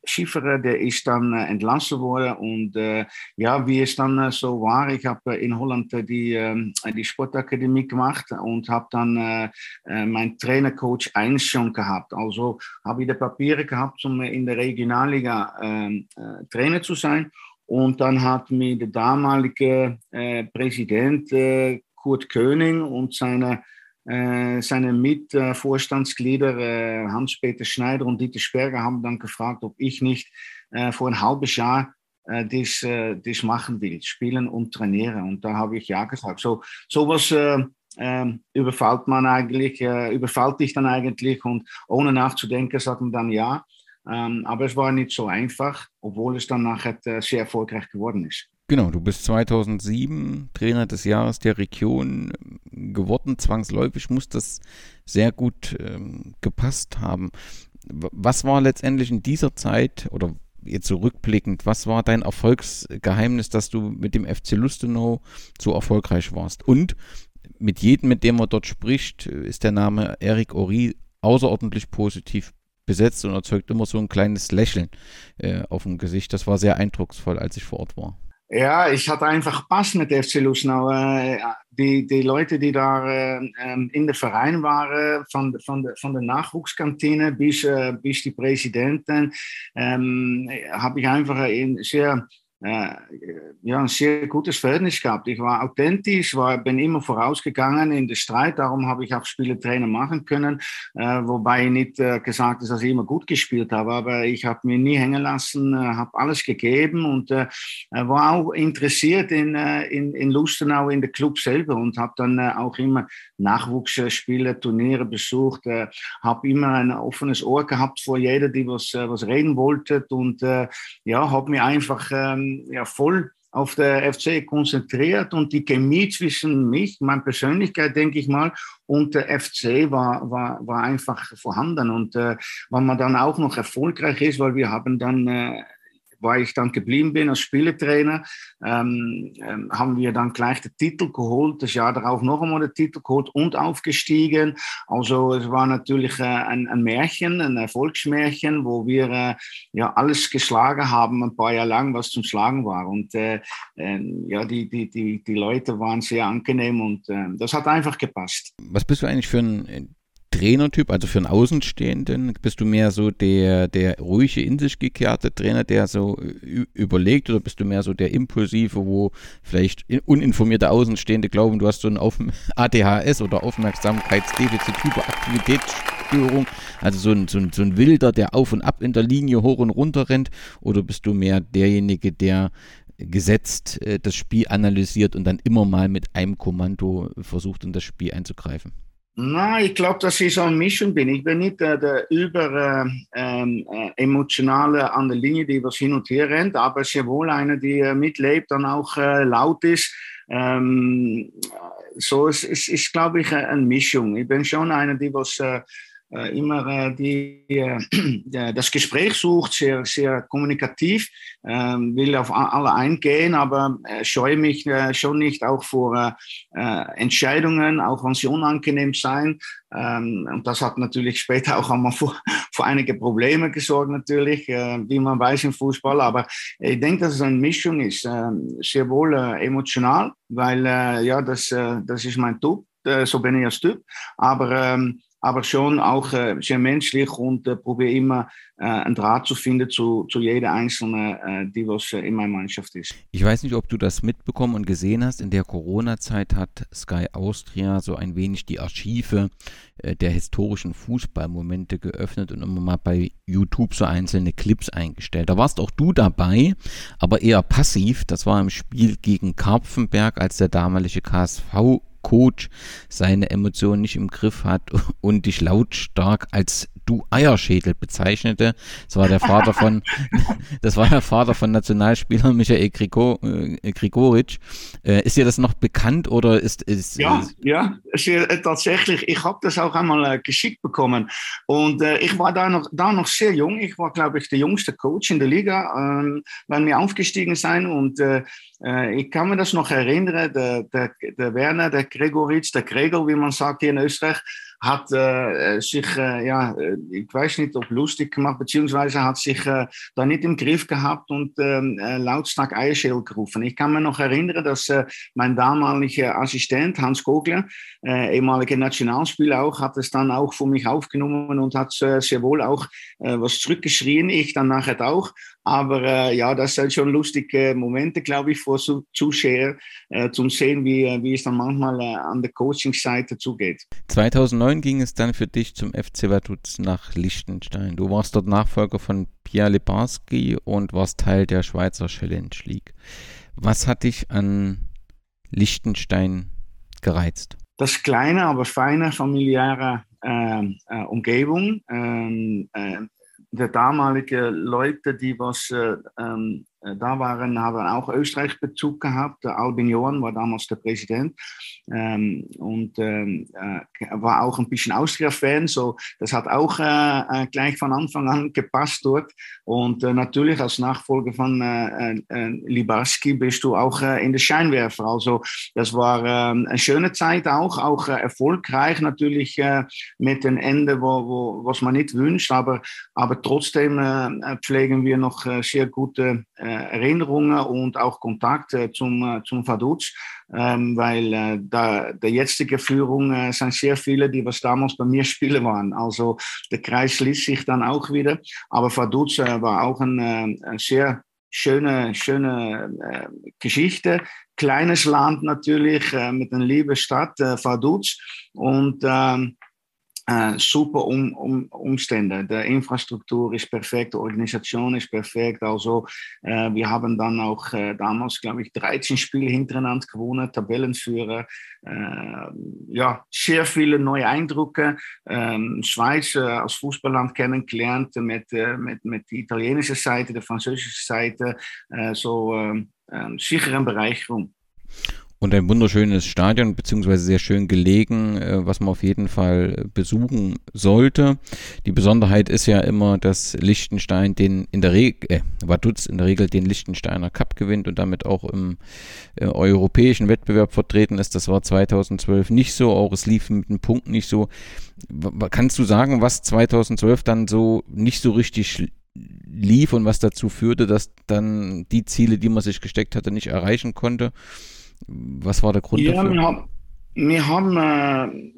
Schiffer, der ist dann äh, entlassen worden. Und äh, ja, wie es dann äh, so war, ich habe in Holland die, ähm, die Sportakademie gemacht und habe dann meinen Trainercoach 1 schon gehabt. Also habe ich die Papiere gehabt, um in der Regionalliga ähm, äh, Trainer zu sein. Und dann hat mir der damalige Präsident Kurt König und seine seine Mitvorstandsglieder äh, Hans-Peter Schneider und Dieter Sperger haben dann gefragt, ob ich nicht äh, vor ein halbes Jahr äh, das, äh, das machen will, spielen und trainieren. Und da habe ich ja gesagt. So sowas äh, äh, überfällt man eigentlich, äh, überfällt dich dann eigentlich und ohne nachzudenken sagt man dann ja. Ähm, aber es war nicht so einfach, obwohl es dann nachher äh, sehr erfolgreich geworden ist. Genau, du bist 2007 Trainer des Jahres der Region geworden. Zwangsläufig muss das sehr gut ähm, gepasst haben. Was war letztendlich in dieser Zeit oder jetzt zurückblickend, so was war dein Erfolgsgeheimnis, dass du mit dem FC Lustenau so erfolgreich warst? Und mit jedem, mit dem man dort spricht, ist der Name Eric Ori außerordentlich positiv besetzt und erzeugt immer so ein kleines Lächeln äh, auf dem Gesicht. Das war sehr eindrucksvoll, als ich vor Ort war. Ja, ich hatte einfach Pass mit FC Lustenau. Äh, die, die Leute, die da äh, ähm, in der Verein waren, von, von, der, von der Nachwuchskantine bis, äh, bis die Präsidenten, ähm, habe ich einfach ein sehr ja, ein sehr gutes Verhältnis gehabt. Ich war authentisch, war, bin immer vorausgegangen in den Streit, darum habe ich auch Spielertrainer machen können, äh, wobei nicht äh, gesagt ist, dass ich immer gut gespielt habe, aber ich habe mir nie hängen lassen, äh, habe alles gegeben und äh, war auch interessiert in, äh, in, in Lustenau, in der Club selber und habe dann äh, auch immer Nachwuchsspiele, Turniere besucht, äh, habe immer ein offenes Ohr gehabt vor jeder, die was, äh, was reden wollte und äh, ja, habe mir einfach ähm, ja, voll auf der FC konzentriert und die Chemie zwischen mich, meine Persönlichkeit, denke ich mal, und der FC war, war, war einfach vorhanden. Und äh, wenn man dann auch noch erfolgreich ist, weil wir haben dann äh, weil ich dann geblieben bin als Spielertrainer, ähm, ähm, haben wir dann gleich den Titel geholt, das Jahr darauf noch einmal den Titel geholt und aufgestiegen. Also es war natürlich äh, ein, ein, Märchen, ein Erfolgsmärchen, wo wir äh, ja alles geschlagen haben, ein paar Jahre lang, was zum Schlagen war. Und äh, ähm, ja, die, die, die, die Leute waren sehr angenehm und äh, das hat einfach gepasst. Was bist du eigentlich für ein Trainertyp, also für einen Außenstehenden? Bist du mehr so der, der ruhige, in sich gekehrte Trainer, der so überlegt, oder bist du mehr so der impulsive, wo vielleicht uninformierte Außenstehende glauben, du hast so ein ADHS [laughs] oder Aufmerksamkeitsdefizit, Hyperaktivitätsstörung, also so ein, so, ein, so ein Wilder, der auf und ab in der Linie hoch und runter rennt, oder bist du mehr derjenige, der gesetzt äh, das Spiel analysiert und dann immer mal mit einem Kommando versucht, in das Spiel einzugreifen? Na, ich glaube, dass ich so eine Mischung bin. Ich bin nicht äh, der über äh, äh, emotionale an der Linie, die was hin und her rennt, aber sehr wohl einer, die äh, mitlebt und auch äh, laut ist. Ähm, so ist, ist, ist glaube ich, eine Mischung. Ich bin schon einer, die was äh, immer äh, die, äh, [clears throat] das Gespräch sucht, sehr, sehr kommunikativ, ähm, will auf alle eingehen, aber scheue mich schon nicht auch vor Entscheidungen, auch wenn sie unangenehm sein. Ähm, und das hat natürlich später auch einmal vor, [laughs] vor einige Probleme gesorgt, natürlich, wie man weiß im Fußball. Aber ich denke, dass es eine Mischung ist, ähm, sehr wohl emotional, weil ja, das, das ist mein Typ, so bin ich als Typ. Aber aber schon auch äh, sehr menschlich und äh, probiere immer äh, einen Draht zu finden zu, zu jeder einzelne, äh, die was äh, in meiner Mannschaft ist. Ich weiß nicht, ob du das mitbekommen und gesehen hast. In der Corona-Zeit hat Sky Austria so ein wenig die Archive äh, der historischen Fußballmomente geöffnet und immer mal bei YouTube so einzelne Clips eingestellt. Da warst auch du dabei, aber eher passiv. Das war im Spiel gegen Karpfenberg, als der damalige KSV Coach seine Emotionen nicht im Griff hat [laughs] und dich lautstark als Du Eierschädel bezeichnete. Das war der Vater von, [laughs] das war der Vater von Nationalspieler Michael Grigor, äh, Grigoric. Äh, ist dir das noch bekannt oder ist, ist ja, ja, äh, tatsächlich. Ich habe das auch einmal äh, geschickt bekommen und äh, ich war da noch, da noch sehr jung. Ich war, glaube ich, der jüngste Coach in der Liga, ähm, wenn wir aufgestiegen sind und äh, ich kann mir das noch erinnern, der, der, der Werner, der Gregoritsch, der Gregor, wie man sagt hier in Österreich, hat sich, äh, ja, äh, ich weiß nicht, ob lustig gemacht, beziehungsweise hat sich da nicht im Griff gehabt und äh, lautstark Eierschäl gerufen. Ich kann mir noch erinnern, dass mein damaliger Assistent Hans Kogler, ehemaliger Nationalspieler auch, hat es dann auch für mich aufgenommen und hat sehr wohl auch was zurückgeschrien. Ich dann nachher auch. Aber äh, ja, das sind schon lustige Momente, glaube ich, für Zuschauer, äh, zum sehen, wie, wie es dann manchmal äh, an der Coaching-Seite zugeht. 2009 ging es dann für dich zum FC Vaduz nach Liechtenstein. Du warst dort Nachfolger von Pierre Lebarski und warst Teil der Schweizer Challenge League. Was hat dich an Liechtenstein gereizt? Das kleine, aber feine familiäre äh, äh, Umgebung. Der damalige Leute, die was äh, ähm, äh, da waren, haben auch Österreich-Bezug gehabt. Der Albin Johann war damals der Präsident ähm, und ähm, äh, war auch ein bisschen Austria-Fan. So, das hat auch äh, äh, gleich von Anfang an gepasst dort. Und äh, natürlich als Nachfolger von äh, Libarski bist du auch in der Scheinwerfer. Also das war ähm, eine schöne Zeit auch, auch erfolgreich natürlich mit dem Ende, wo, wo, was man nicht wünscht. Aber, aber trotzdem pflegen wir noch sehr gute Erinnerungen und auch Kontakt zum, zum Vaduz, ähm, weil äh, da, der jetzige Führung äh, sind sehr viele, die was damals bei mir [laughs] Spieler waren. Also der Kreis schließt sich dann auch wieder. Aber Vaduz äh, war auch eine, eine sehr schöne, schöne äh, Geschichte. Kleines Land natürlich, äh, mit einer lieben Stadt, äh, Vaduz. Und ähm, äh, super um, um, Umstände. Die Infrastruktur ist perfekt, die Organisation ist perfekt. Also äh, wir haben dann auch äh, damals, glaube ich, 13 Spiele hintereinander gewonnen, Tabellenführer. Äh, ja, sehr viele neue Eindrücke. Ähm, Schweiz äh, als Fußballland kennengelernt mit, äh, mit, mit der italienischen Seite, der französischen Seite. so ähm, ähm, sicher eine Bereicherung. Und ein wunderschönes Stadion, beziehungsweise sehr schön gelegen, äh, was man auf jeden Fall besuchen sollte. Die Besonderheit ist ja immer, dass Liechtenstein den in der Regel, äh, Vaduz in der Regel den Liechtensteiner Cup gewinnt und damit auch im äh, europäischen Wettbewerb vertreten ist. Das war 2012 nicht so, auch es lief mit den Punkten nicht so. Kannst du sagen, was 2012 dann so nicht so richtig lief und was dazu führte, dass dann die Ziele, die man sich gesteckt hatte, nicht erreichen konnte? Was war der Grund ja, dafür? Wir haben, wir haben äh,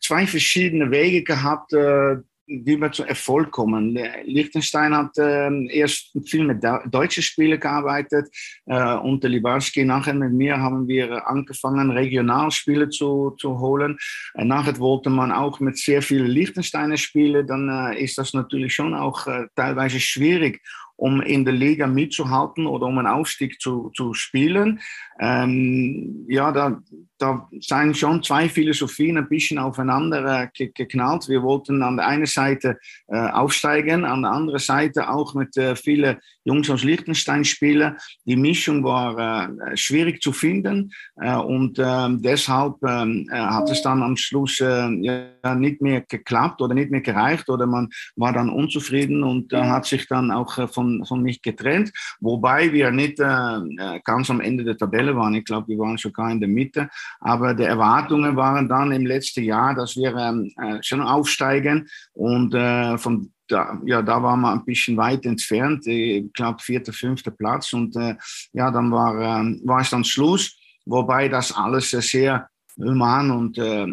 zwei verschiedene Wege gehabt, äh, wie wir zu Erfolg kommen. Liechtenstein hat äh, erst viel mit deutschen Spielern gearbeitet. Äh, unter Libarski nachher mit mir haben wir angefangen, Regionalspiele zu, zu holen. Äh, nachher wollte man auch mit sehr vielen Liechtensteiner spielen. Dann äh, ist das natürlich schon auch äh, teilweise schwierig, um in der Liga mitzuhalten oder um einen Aufstieg zu, zu spielen. Ähm, ja, da, da sind schon zwei Philosophien ein bisschen aufeinander äh, geknallt. Wir wollten an der einen Seite äh, aufsteigen, an der anderen Seite auch mit äh, vielen Jungs aus Liechtenstein spielen. Die Mischung war äh, schwierig zu finden äh, und ähm, deshalb ähm, äh, hat es dann am Schluss ja, nicht mehr geklappt oder nicht mehr gereicht oder man war dann unzufrieden und hat sich dann auch von von, mich getrennt, wobei wir nicht äh, ganz am Ende der Tabelle waren. Ich glaube, wir waren sogar in der Mitte. Aber die Erwartungen waren dann im letzten Jahr, dass wir ähm, äh, schon aufsteigen und äh, von da, ja, da waren wir ein bisschen weit entfernt, ich glaube vierter, fünfter Platz und äh, ja, dann war, äh, war es dann Schluss, wobei das alles sehr human und äh,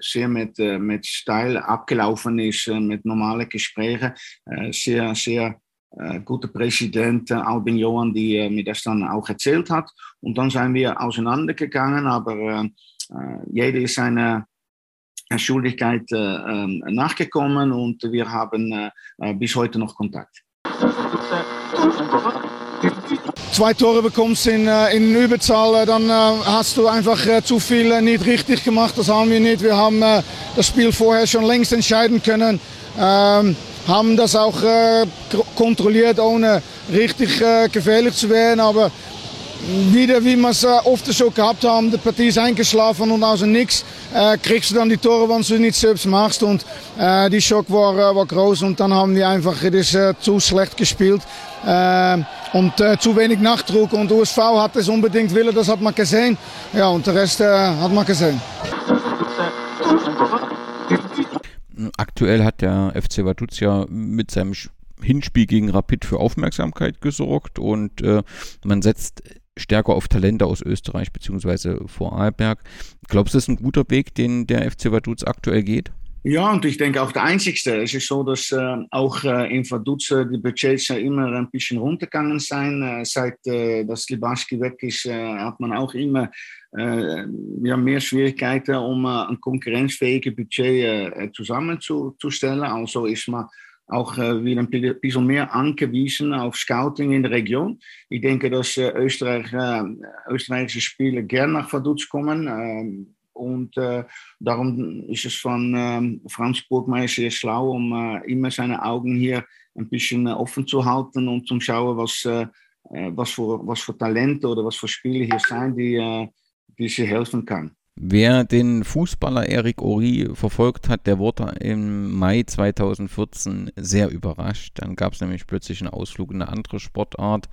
sehr mit, äh, mit Style abgelaufen ist, äh, mit normalen Gesprächen, äh, sehr, sehr äh, gute Präsident äh, Albin Johan, die äh, mir das dann auch erzählt hat. Und dann sind wir auseinandergegangen, aber äh, äh jeder ist seiner Schuldigkeit äh, ähm, nachgekommen und wir haben bis heute noch Kontakt. zwei Tore bekommst in, äh, in Überzahl, dann hast du einfach zu viel nicht richtig gemacht. Das haben wir nicht. Wir haben das Spiel vorher schon längst entscheiden können. Ähm, haben das auch kontrolliert, ohne richtig gefährlich zu werden. Aber wieder, wie wir es oft schon gehabt haben, die Partie ist eingeschlafen und aus Nix äh, kriegst du dann die Tore, wenn du nicht selbst machst. Und äh, die Schock war, äh, war groß und dann haben wir einfach das, äh, zu schlecht gespielt. Äh, und äh, zu wenig Nachdruck und USV hat es unbedingt willen, das hat man gesehen. Ja, und der Rest hat man gesehen. Aktuell hat der FC Vaduz ja mit seinem Hinspiel gegen Rapid für Aufmerksamkeit gesorgt und äh, man setzt stärker auf Talente aus Österreich bzw. Vorarlberg. Glaubst du, das ist ein guter Weg, den der FC Vaduz aktuell geht? Ja, und ich denke auch der einzigste. Es ist so, dass äh, auch äh, in Vaduz äh, die Budgets ja immer ein bisschen runtergegangen sind. Äh, seit äh, das Libaski weg ist, äh, hat man auch immer äh, ja, mehr Schwierigkeiten, um ein konkurrenzfähiges Budget zusammenzustellen. Also ist man auch äh, wieder ein bisschen mehr angewiesen auf Scouting in der Region. Ich denke, dass äh, Österreich, äh, österreichische Spieler gerne nach Vaduz kommen. Ähm, und äh, darum ist es von ähm, Franz Burgmeier sehr schlau, um äh, immer seine Augen hier ein bisschen offen zu halten und zu schauen, was, äh, was, für, was für Talente oder was für Spieler hier sind, die, die sie helfen kann. Wer den Fußballer Eric Ori verfolgt hat, der wurde im Mai 2014 sehr überrascht. Dann gab es nämlich plötzlich einen Ausflug in eine andere Sportart.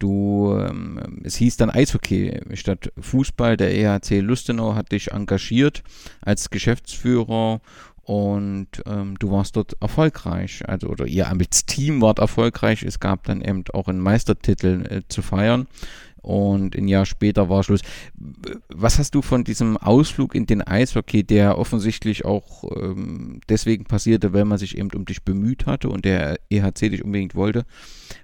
Du, ähm, es hieß dann Eishockey statt Fußball. Der EHC Lustenau hat dich engagiert als Geschäftsführer und ähm, du warst dort erfolgreich. Also, oder ihr als Team wart erfolgreich. Es gab dann eben auch einen Meistertitel äh, zu feiern und ein Jahr später war Schluss. Was hast du von diesem Ausflug in den Eishockey, der offensichtlich auch ähm, deswegen passierte, weil man sich eben um dich bemüht hatte und der EHC dich unbedingt wollte?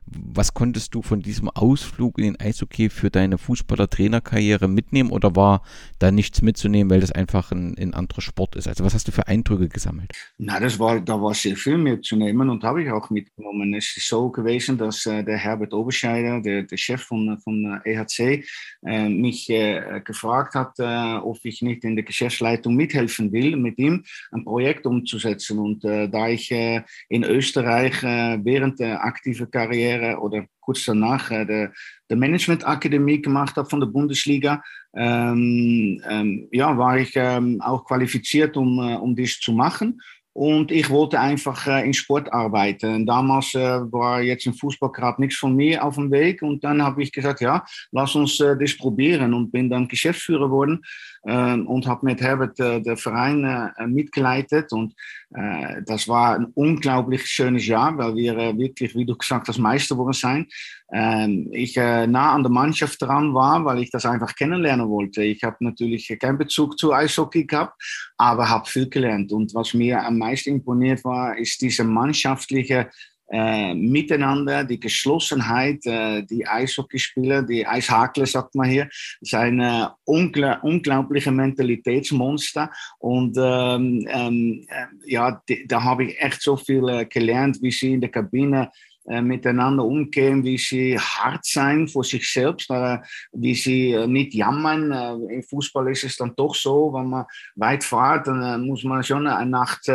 Was konntest du von diesem Ausflug in den Eishockey für deine Fußballer-Trainerkarriere mitnehmen oder war da nichts mitzunehmen, weil das einfach ein, ein anderer Sport ist? Also was hast du für Eindrücke gesammelt? Na, das war, da war sehr viel mitzunehmen und habe ich auch mitgenommen. Es ist so gewesen, dass äh, der Herbert Oberscheider, der, der Chef von, von EHC, äh, mich äh, gefragt hat, äh, ob ich nicht in der Geschäftsleitung mithelfen will, mit ihm ein Projekt umzusetzen. Und äh, da ich äh, in Österreich während der aktiven Karriere Karriere oder kurz danach äh, der, der Management-Akademie gemacht habe von der Bundesliga, ähm, ähm, ja, war ich ähm, auch qualifiziert, um, äh, um dies zu machen. Und ich wollte einfach äh, in Sport arbeiten. Damals äh, war jetzt im Fußball gerade nichts von mir auf dem Weg. Und dann habe ich gesagt, ja, lass uns äh, das probieren. Und bin dann Geschäftsführer geworden und habe mit Herbert äh, den Verein äh, mitgeleitet. Und äh, das war ein unglaublich schönes Jahr, weil wir wirklich, wie du gesagt hast, Meister geworden sind. Ähm, ich nah an der Mannschaft dran war, weil ich das einfach kennenlernen wollte. Ich habe natürlich keinen Bezug zu Eishockey gehabt, aber habe viel gelernt. Und was mir am meisten imponiert war, ist diese mannschaftliche äh, miteinander, die Geschlossenheit, äh, die Eishockeyspieler, die Eishakler, sagt man hier, sind äh, ungl unglaubliche Mentalitätsmonster. Und ähm, ähm, äh, ja, die, da habe ich echt so viel äh, gelernt, wie sie in der Kabine miteinander umgehen, wie sie hart sein vor sich selbst, äh, wie sie äh, nicht jammern. Im Fußball ist es dann doch so, wenn man weit fährt, dann muss man schon eine Nacht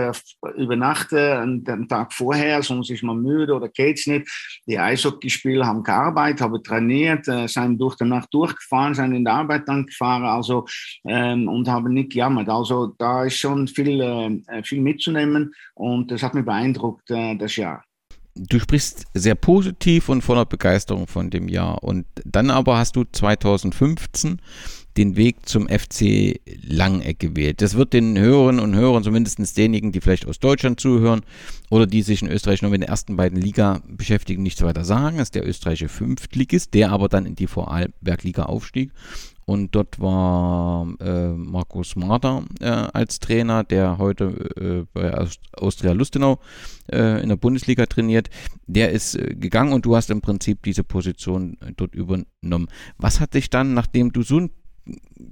übernachten, den Tag vorher, sonst ist man müde oder geht's nicht. Die Eishockeyspieler haben gearbeitet, haben trainiert, sind durch die Nacht durchgefahren, sind in der Arbeit dann gefahren, also ähm, und haben nicht gejammert. Also da ist schon viel, viel mitzunehmen und das hat mich beeindruckt, das Jahr du sprichst sehr positiv und voller Begeisterung von dem Jahr. Und dann aber hast du 2015 den Weg zum FC Langeck gewählt. Das wird den Hörern und Hörern, zumindest denjenigen, die vielleicht aus Deutschland zuhören oder die sich in Österreich nur mit den ersten beiden Liga beschäftigen, nichts weiter sagen. Das ist der österreichische Fünftligist, der aber dann in die Vorarlberg-Liga aufstieg und dort war äh, Markus Marder äh, als Trainer, der heute äh, bei Austria Lustenau äh, in der Bundesliga trainiert. Der ist äh, gegangen und du hast im Prinzip diese Position dort übernommen. Was hat dich dann, nachdem du so ein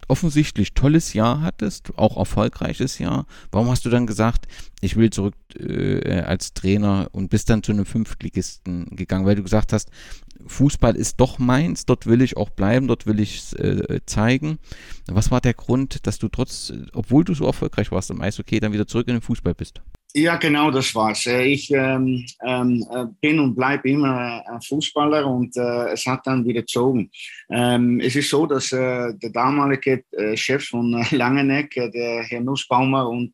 offensichtlich tolles Jahr hattest, auch erfolgreiches Jahr. Warum hast du dann gesagt, ich will zurück äh, als Trainer und bist dann zu einem Fünftligisten gegangen, weil du gesagt hast, Fußball ist doch meins, dort will ich auch bleiben, dort will ich äh, zeigen. Was war der Grund, dass du trotz, obwohl du so erfolgreich warst im Eishockey, dann wieder zurück in den Fußball bist? Ja, genau, das war's. Äh, ich ähm, ähm, äh, bin und bleibe immer ein Fußballer und äh, es hat dann wieder gezogen. Ähm, es ist so, dass äh, der damalige äh, Chef von Langeneck, der Herr Nussbaumer und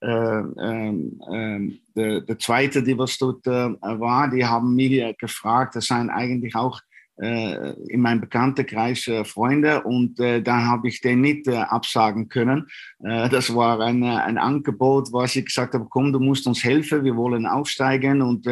ähm, ähm, der, der, zweite, die was dort war, die haben mich gefragt, das seien eigentlich auch äh, in meinem Bekanntenkreis äh, Freunde und äh, da habe ich den nicht äh, absagen können. Äh, das war ein, äh, ein Angebot, was ich gesagt habe, komm, du musst uns helfen, wir wollen aufsteigen und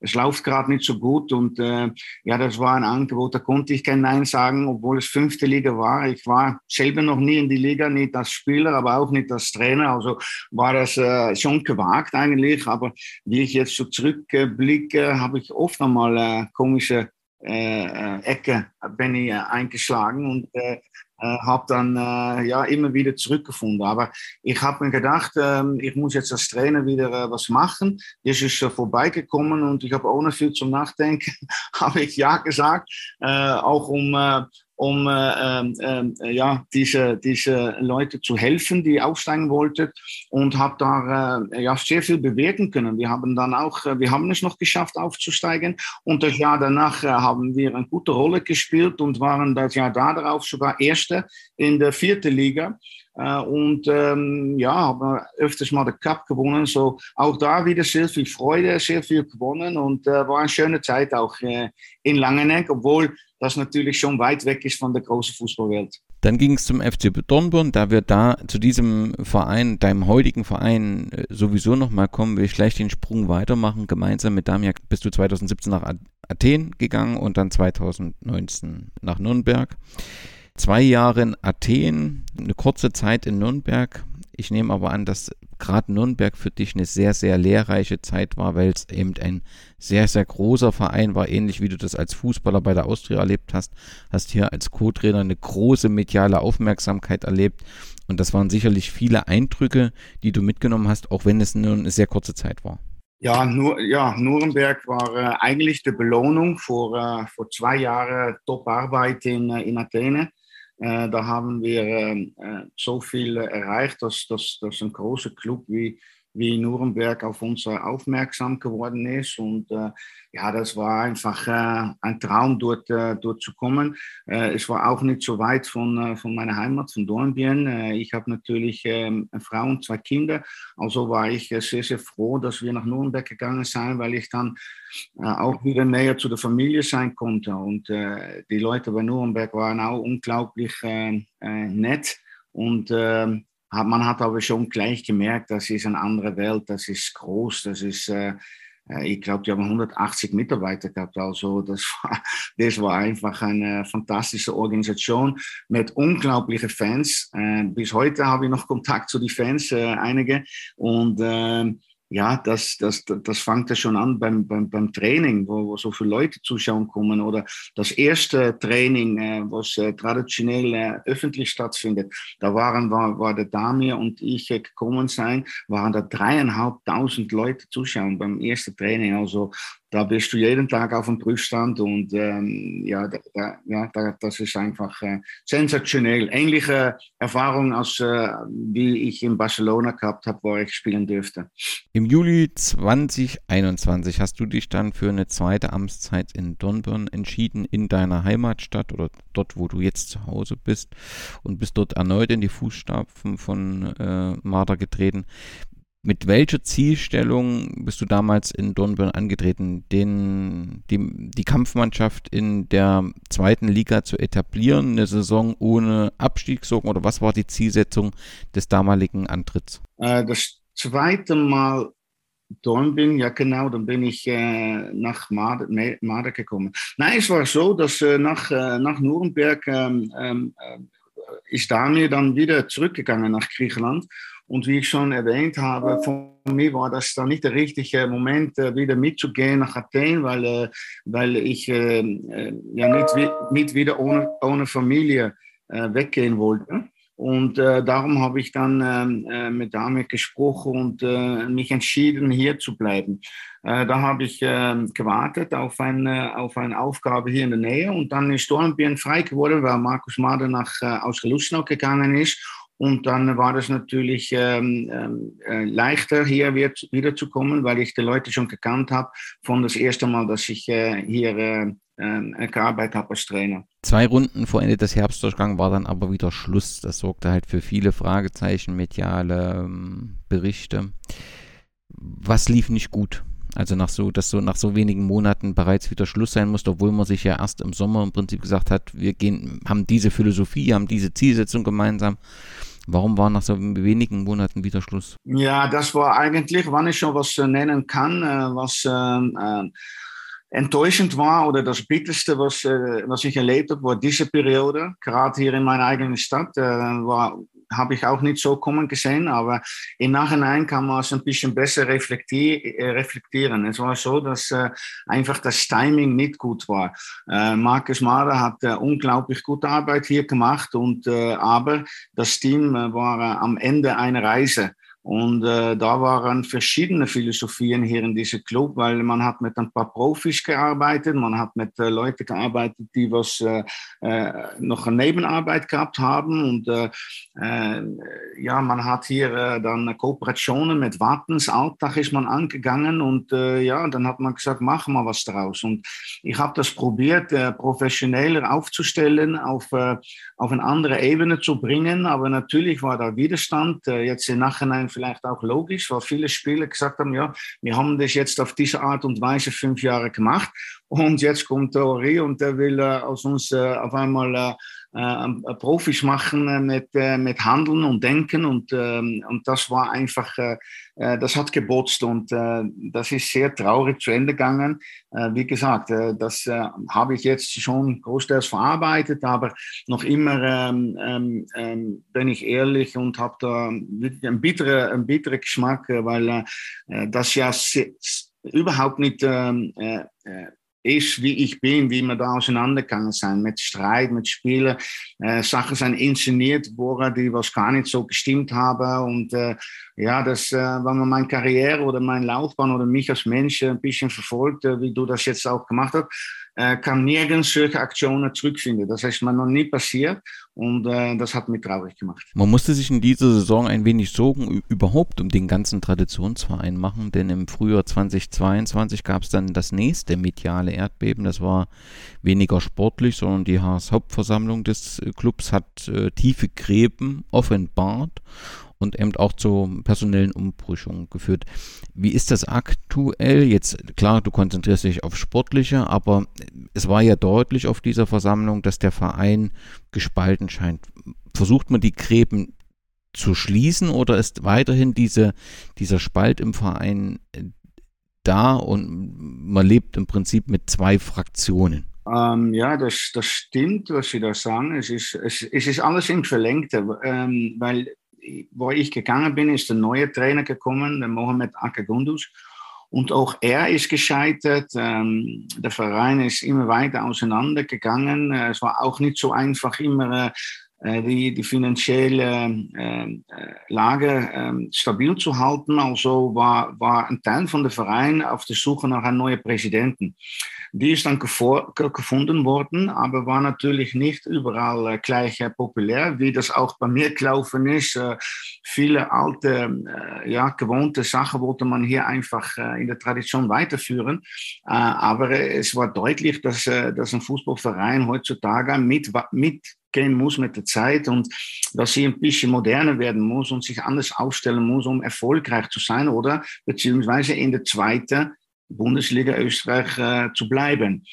es läuft gerade nicht so gut und ja, das war ein Angebot, da konnte ich kein Nein sagen, obwohl es fünfte Liga war. Ich war selber noch nie in die Liga, nicht als Spieler, aber auch nicht als Trainer, also war das schon gewagt eigentlich, aber wie ich jetzt so zurückblicke, habe ich oft einmal komische äh, äh, Ecke bin ich äh, eingeschlagen und äh, habe dann äh, ja immer wieder zurückgefunden. Aber ich habe mir gedacht, äh, ich muss jetzt als Trainer wieder äh, was machen. Das ist äh, vorbeigekommen und ich habe ohne viel zum Nachdenken, [laughs] habe ich ja gesagt, äh, auch um äh, um äh, ähm, äh, ja, diese, diese Leute zu helfen, die aufsteigen wollten und habe da äh, ja, sehr viel bewirken können. Wir haben dann auch, wir haben es noch geschafft aufzusteigen und das Jahr danach haben wir eine gute Rolle gespielt und waren das Jahr darauf sogar Erste in der vierten Liga. Uh, und ähm, ja, haben öfters mal den Cup gewonnen. So auch da wieder sehr viel Freude, sehr viel gewonnen und äh, war eine schöne Zeit auch äh, in Langeneck, obwohl das natürlich schon weit weg ist von der großen Fußballwelt. Dann ging es zum FC Dornborn, da wir da zu diesem Verein, deinem heutigen Verein äh, sowieso nochmal kommen, will ich gleich den Sprung weitermachen. Gemeinsam mit Damiak bist du 2017 nach Athen gegangen und dann 2019 nach Nürnberg. Zwei Jahre in Athen, eine kurze Zeit in Nürnberg. Ich nehme aber an, dass gerade Nürnberg für dich eine sehr, sehr lehrreiche Zeit war, weil es eben ein sehr, sehr großer Verein war, ähnlich wie du das als Fußballer bei der Austria erlebt hast. Hast hier als Co-Trainer eine große mediale Aufmerksamkeit erlebt. Und das waren sicherlich viele Eindrücke, die du mitgenommen hast, auch wenn es nur eine sehr kurze Zeit war. Ja, nur, ja Nuremberg war äh, eigentlich die Belohnung vor, äh, vor zwei Jahren Top-Arbeit in, äh, in Athene. Äh, da haben wir ähm, äh, so viel erreicht, dass, dass, dass ein großer Club wie, wie Nuremberg auf uns aufmerksam geworden ist. Und äh, ja, das war einfach äh, ein Traum, dort, äh, dort zu kommen. Äh, es war auch nicht so weit von, äh, von meiner Heimat, von Dornbirn. Äh, ich habe natürlich ähm, eine Frau und zwei Kinder. Also war ich sehr, sehr froh, dass wir nach Nuremberg gegangen sind, weil ich dann auch wieder näher zu der Familie sein konnte. Und die Leute bei Nuremberg waren auch unglaublich nett. Und ähm, man hat aber schon gleich gemerkt, das ist eine andere Welt, das ist groß, das ist, äh, äh ich glaube, die haben 180 Mitarbeiter gehabt. Also das [laughs] war, das war einfach eine fantastische Organisation mit unglaublichen Fans. Äh, bis heute habe ich noch Kontakt zu den Fans, äh, einige. Und ähm, ja, das, das, das fängt ja schon an beim, beim, beim Training, wo, wo so viele Leute zuschauen kommen oder das erste Training, äh, was äh, traditionell äh, öffentlich stattfindet. Da waren, war, war der Damir und ich äh, gekommen sein, waren da dreieinhalbtausend Leute zuschauen beim ersten Training. Also da bist du jeden Tag auf dem Prüfstand und ähm, ja, da, ja da, das ist einfach äh, sensationell. Ähnliche Erfahrung als äh, wie ich in Barcelona gehabt habe, wo ich spielen dürfte. Im Juli 2021 hast du dich dann für eine zweite Amtszeit in Dornbirn entschieden, in deiner Heimatstadt oder dort, wo du jetzt zu Hause bist und bist dort erneut in die Fußstapfen von äh, Marder getreten. Mit welcher Zielstellung bist du damals in Dornbirn angetreten, den, die, die Kampfmannschaft in der zweiten Liga zu etablieren, eine Saison ohne Abstiegssorgen oder was war die Zielsetzung des damaligen Antritts? Äh, das zweite Mal Dornbirn, ja genau, dann bin ich äh, nach Marder, gekommen. Nein, es war so, dass äh, nach, äh, nach Nürnberg ähm, ähm, äh, ist Daniel dann wieder zurückgegangen nach Griechenland und wie ich schon erwähnt habe, von mir war das dann nicht der richtige Moment, äh, wieder mitzugehen nach Athen, weil, äh, weil ich äh, ja nicht, nicht wieder ohne, ohne Familie weggehen wollte. Und äh, darum habe ich dann ähm, äh, mit damit gesprochen und äh, mich entschieden, hier zu bleiben. Da habe ich ähm, gewartet auf eine, auf eine Aufgabe hier in der Nähe und dann ist Dornbirn frei geworden, weil Markus Mader nach aus Lustenau gegangen ist. Und dann war es natürlich ähm, ähm, äh, leichter, hier wieder, wiederzukommen, weil ich die Leute schon gekannt habe von das erste Mal, dass ich äh, hier äh, äh, gearbeitet habe als Trainer. Zwei Runden vor Ende des Herbstdurchgangs war dann aber wieder Schluss. Das sorgte halt für viele Fragezeichen, mediale ähm, Berichte. Was lief nicht gut? Also nach so, dass so nach so wenigen Monaten bereits wieder Schluss sein musste, obwohl man sich ja erst im Sommer im Prinzip gesagt hat, wir gehen, haben diese Philosophie, haben diese Zielsetzung gemeinsam. Warum war nach so wenigen Monaten wieder Schluss? Ja, das war eigentlich, wann ich schon was nennen kann, äh, was äh, enttäuschend war oder das Bitterste, was, äh, was ich erlebt habe, war diese Periode. Gerade hier in meiner eigenen Stadt äh, war habe ich auch nicht so kommen gesehen, aber im Nachhinein kann man es ein bisschen besser äh, reflektieren. Es war so, dass äh, einfach das Timing nicht gut war. Äh, Markus Mara hat unglaublich gute Arbeit hier gemacht und aber das Team war am Ende einer Reise. Und äh, da waren verschiedene Philosophien hier in diesem Club, weil man hat mit ein paar Profis gearbeitet, man hat mit äh, Leuten gearbeitet, die was äh, äh, noch eine Nebenarbeit gehabt haben. Und äh, äh, ja, man hat hier dann Kooperationen mit Wattens, Alltag ist man angegangen. Und ja, dann hat man gesagt, machen wir was draus. Und ich habe das probiert, professioneller aufzustellen, auf, auf eine andere Ebene zu bringen, aber natürlich war da Widerstand, jetzt im Nachhinein vielleicht auch logisch, weil viele Spieler gesagt haben, ja, wir haben das jetzt auf diese Art und Weise fünf Jahre gemacht und jetzt kommt Ori und der will äh, aus uns äh, auf einmal äh, äh, Profis machen äh, mit, äh, mit Handeln und Denken und, ähm, und das war einfach, äh, äh das hat gebotzt und äh, das ist sehr traurig zu Ende gegangen. Äh, wie gesagt, äh, das äh, habe ich jetzt schon großteils verarbeitet, aber noch immer ähm, ähm, ähm bin ich ehrlich und habe da wirklich einen bitteren, einen bitteren Geschmack, weil äh, das ja überhaupt nicht ähm, äh, ist, wie ich bin, wie wir da auseinandergegangen sind, mit Streit, mit Spielen. Äh, Sachen sind inszeniert worden, die was gar nicht so gestimmt haben. Und äh, ja, das, äh, wenn man meine Karriere oder meine Laufbahn oder mich als Mensch ein bisschen verfolgt, äh, wie du das jetzt auch gemacht hast, äh, kann nirgends solche Aktionen zurückfinden. Das ist mir noch nie passiert und äh, das hat mich traurig gemacht. Man musste sich in dieser Saison ein wenig Sorgen überhaupt um den ganzen Traditionsverein machen, denn im Frühjahr 2022 gab es dann das nächste mediale Erdbeben. Das war weniger sportlich, sondern die Hauptversammlung des äh, Clubs hat äh, tiefe Gräben offenbart und eben auch zu personellen Umbrüchungen geführt. Wie ist das aktuell? Jetzt, klar, du konzentrierst dich auf Sportliche, aber es war ja deutlich auf dieser Versammlung, dass der Verein gespalten scheint. Versucht man die Gräben zu schließen oder ist weiterhin diese, dieser Spalt im Verein da und man lebt im Prinzip mit zwei Fraktionen? Ähm, ja, das, das stimmt, was Sie da sagen. Es ist, es, es ist alles im Verlängte, ähm, weil wo ich gegangen bin, ist der neue Trainer gekommen, der Mohamed Akagundus. Und auch er ist gescheitert. Ähm, der Verein ist immer weiter auseinandergegangen. Äh, es war auch nicht so einfach, immer äh, die, die finanzielle äh, Lage ähm, stabil zu halten. Also war, war ein Teil von der Verein auf der Suche nach einem neuen Präsidenten. Die ist dann gefunden worden, aber war natürlich nicht überall äh, gleich äh, populär, wie das auch bei mir gelaufen ist. Äh, viele alte, ja, gewohnte Sachen wollte man hier einfach in der Tradition weiterführen. aber es war deutlich, dass, dass ein Fußballverein heutzutage mit, mit gehen muss mit der Zeit und dass sie ein bisschen moderner werden muss und sich anders aufstellen muss, um erfolgreich zu sein oder beziehungsweise in der zweiten Bundesliga Österreich äh, zu bleiben.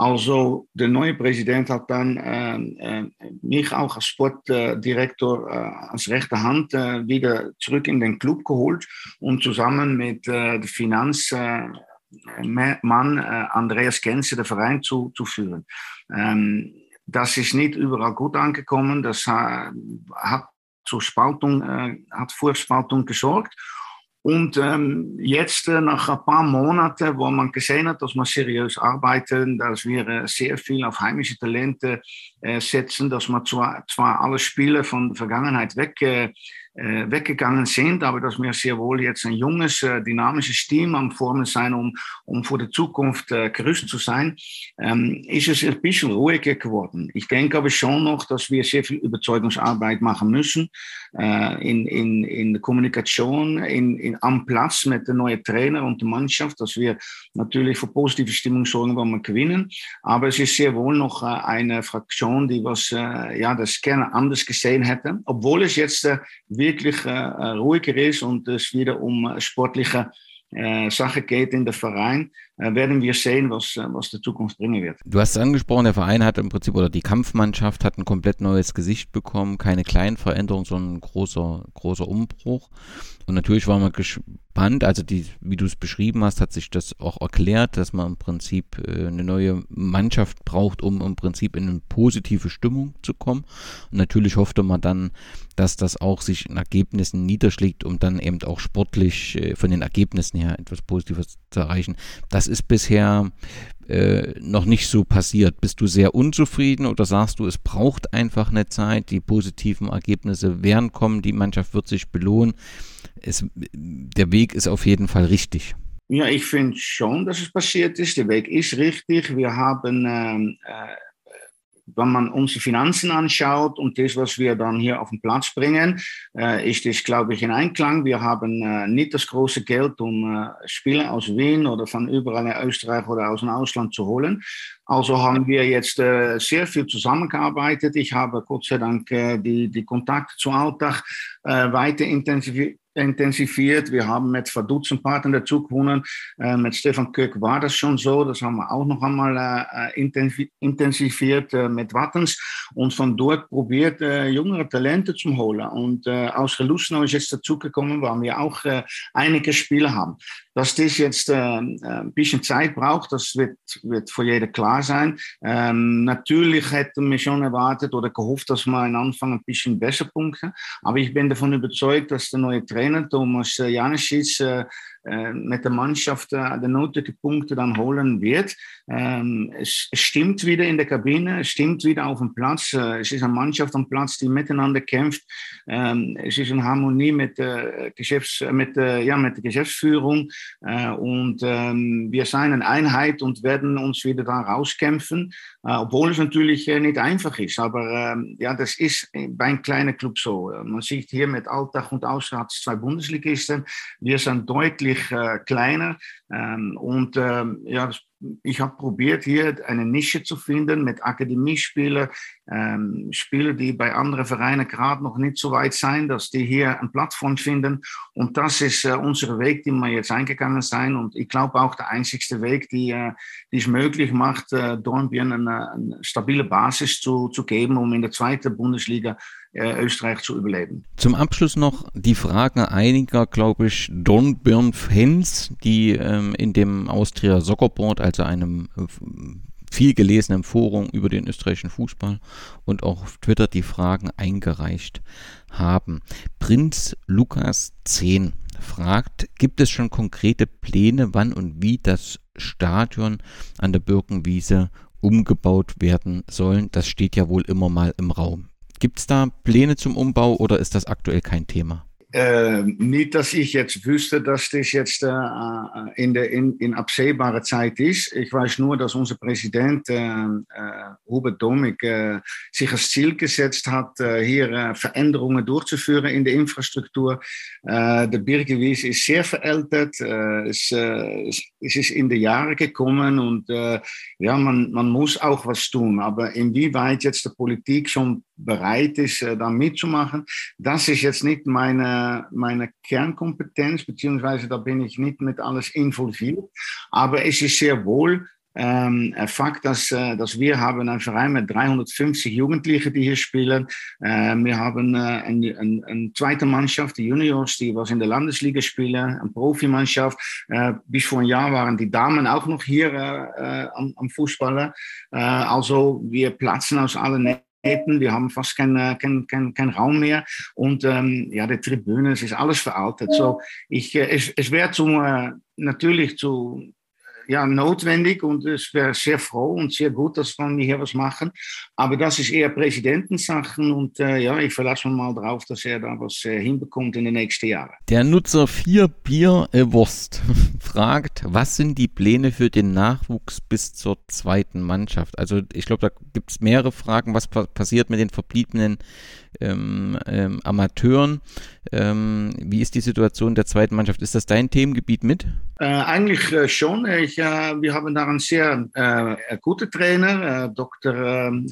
Also der neue Präsident hat dann äh, äh, mich auch als Sportdirektor äh, als rechte Hand äh, wieder zurück in den Club geholt und zusammen mit äh, dem Finanzmann Andreas Genze den Verein zu, zu führen. Ähm, das ist nicht überall gut angekommen. Das hat zur Spaltung, hat vor Spaltung gesorgt. Und ähm, jetzt äh, nach ein paar Monaten, wo man gesehen hat, dass wir seriös arbeiten, dass wir äh, sehr viel auf heimische Talente äh, setzen, dass wir zwar, zwar alle Spiele von der Vergangenheit weg äh, äh, weggegangen sind, aber dass wir sehr wohl jetzt ein junges, äh, dynamisches Team am Formen sein, um, um für die Zukunft äh, gerüstet zu sein, ähm, ist es ein bisschen ruhiger geworden. Ich denke aber schon noch, dass wir sehr viel Überzeugungsarbeit machen müssen äh, in, in, in der Kommunikation, in, in, am Platz mit den neuen Trainer und der Mannschaft, dass wir natürlich für positive Stimmung sorgen, wenn wir gewinnen. Aber es ist sehr wohl noch äh, eine Fraktion, die was, äh, ja, das gerne anders gesehen hätte, obwohl es jetzt wirklich äh, äh, ruhiger ist und es wieder um äh, sportliche Sache geht in der Verein, werden wir sehen, was, äh, was die Zukunft bringen wird. Du hast es angesprochen, der Verein hat im Prinzip oder die Kampfmannschaft hat ein komplett neues Gesicht bekommen, keine kleinen Veränderungen, sondern ein großer, großer Umbruch. Und natürlich waren wir gespannt, also die, wie du es beschrieben hast, hat sich das auch erklärt, dass man im Prinzip äh, eine neue Mannschaft braucht, um im Prinzip in eine positive Stimmung zu kommen. Und natürlich hoffte man dann, dass das auch sich in Ergebnissen niederschlägt, um dann eben auch sportlich äh, von den Ergebnissen her etwas Positives zu erreichen. Das ist bisher äh, noch nicht so passiert. Bist du sehr unzufrieden oder sagst du, es braucht einfach eine Zeit, die positiven Ergebnisse werden kommen, die Mannschaft wird sich belohnen? Es, der Weg ist auf jeden Fall richtig. Ja, ich finde schon, dass es passiert ist. Der Weg ist richtig. Wir haben ähm, äh, wenn man unsere Finanzen anschaut und das, was wir dann hier auf den Platz bringen, äh, ist das, glaube ich, in Einklang. Wir haben äh, nicht das große Geld, um äh, Spieler aus Wien oder von überall in Österreich oder aus dem Ausland zu holen. Also haben wir jetzt äh, sehr viel zusammengearbeitet. Ich habe Gott sei Dank äh, die, die Kontakte zu Alltag äh, weiter intensiviert intensiviert. Wir haben mit Verdutzend Partnern dazu gewonnen. Äh, mit Stefan Köck war das schon so. Das haben wir auch noch einmal äh, äh intensiviert äh, mit Wattens und von dort probiert, äh, jüngere Talente zu holen. Und äh, aus Gelussenau ist jetzt dazugekommen, weil wir auch einige Spieler haben. Dass das jetzt äh, ein bisschen Zeit braucht, das wird, wird für jeder klar sein. Ähm, natürlich hätten wir schon erwartet oder gehofft, dass wir am Anfang ein bisschen besser punkten. Aber ich bin davon überzeugt, dass der neue Trainer Thomas Janicic äh, äh, mit der Mannschaft äh, die nötigen Punkte dann holen wird. Ähm, es, stimmt wieder in der Kabine, es stimmt wieder auf dem Platz. Äh, es ist eine Mannschaft am Platz, die miteinander kämpft. Ähm, es ist in Harmonie mit, äh, Geschäfts-, mit, äh, ja, mit der Geschäftsführung äh, und ähm, wir sind eine Einheit und werden uns wieder da rauskämpfen, obwohl es natürlich nicht einfach ist. Aber ja, das ist bei einem kleinen Club so. Man sieht hier mit Alltag und Ausrats zwei Bundesligisten. Wir sind deutlich deutlich äh, kleiner. Ähm, und ähm, ja, ich habe probiert, hier eine Nische zu finden mit Akademiespielern, ähm, Spieler, die bei anderen Vereinen gerade noch nicht so weit sind, dass die hier eine Plattform finden. Und das ist äh, unser Weg, den wir jetzt eingegangen sind. Und ich glaube auch der einzigste Weg, die, äh, die es möglich macht, äh, Dornbirn eine, eine stabile Basis zu, zu geben, um in der zweiten Bundesliga äh, Österreich zu überleben. Zum Abschluss noch die Frage einiger, glaube ich, Dornbirn-Fans, die ähm, in dem Austria Soccer Board, also einem äh, viel gelesenen Forum über den österreichischen Fußball und auch auf Twitter die Fragen eingereicht haben. Prinz Lukas 10 fragt, gibt es schon konkrete Pläne, wann und wie das Stadion an der Birkenwiese umgebaut werden soll? Das steht ja wohl immer mal im Raum. Gibt es da Pläne zum Umbau oder ist das aktuell kein Thema? Äh, nicht, dass ich jetzt wüsste, dass das jetzt äh, in, der, in, in absehbarer Zeit ist. Ich weiß nur, dass unser Präsident äh, äh Hubert Domig äh, sich als Ziel gesetzt hat, äh, hier Veränderungen durchzuführen in der Infrastruktur. der Birgewies ist sehr veraltet. Es, es, ist in die Jahre gekommen und ja, man, man muss auch was tun. Aber inwieweit jetzt die Politik schon bereit ist, da mitzumachen, das ist jetzt nicht meine meine, Kernkompetenz, beziehungsweise da bin ich nicht mit alles involviert. Aber es ist sehr wohl ähm, Fakt, dass, äh, dass wir haben einen Verein mit 350 Jugendlichen, die hier spielen. Äh, wir haben äh, eine, eine, eine, zweite Mannschaft, die Juniors, die was in der Landesliga spielen, eine Profimannschaft. Äh, bis vor ein Jahr waren die Damen auch noch hier äh, äh, am, am Fußballen. also wir platzen aus allen wir haben fast keinen kein, kein, kein Raum mehr und ähm, ja, die Tribüne, es ist alles veraltet. So, ich, äh, es, es wäre zum, äh, natürlich zu ja, notwendig und es wäre sehr froh und sehr gut, dass wir hier was machen. Aber das ist eher Präsidentensachen und äh, ja, ich verlasse mich mal darauf, dass er da was äh, hinbekommt in den nächsten Jahren. Der Nutzer 4 Bier Wurst [laughs] fragt, was sind die Pläne für den Nachwuchs bis zur zweiten Mannschaft? Also ich glaube, da gibt es mehrere Fragen, was pa passiert mit den verbliebenen ähm, ähm, Amateuren. Ähm, wie ist die Situation der zweiten Mannschaft? Ist das dein Themengebiet mit? Äh, eigentlich äh, schon. Ich, äh, wir haben da einen sehr äh, guten Trainer, äh, Dr.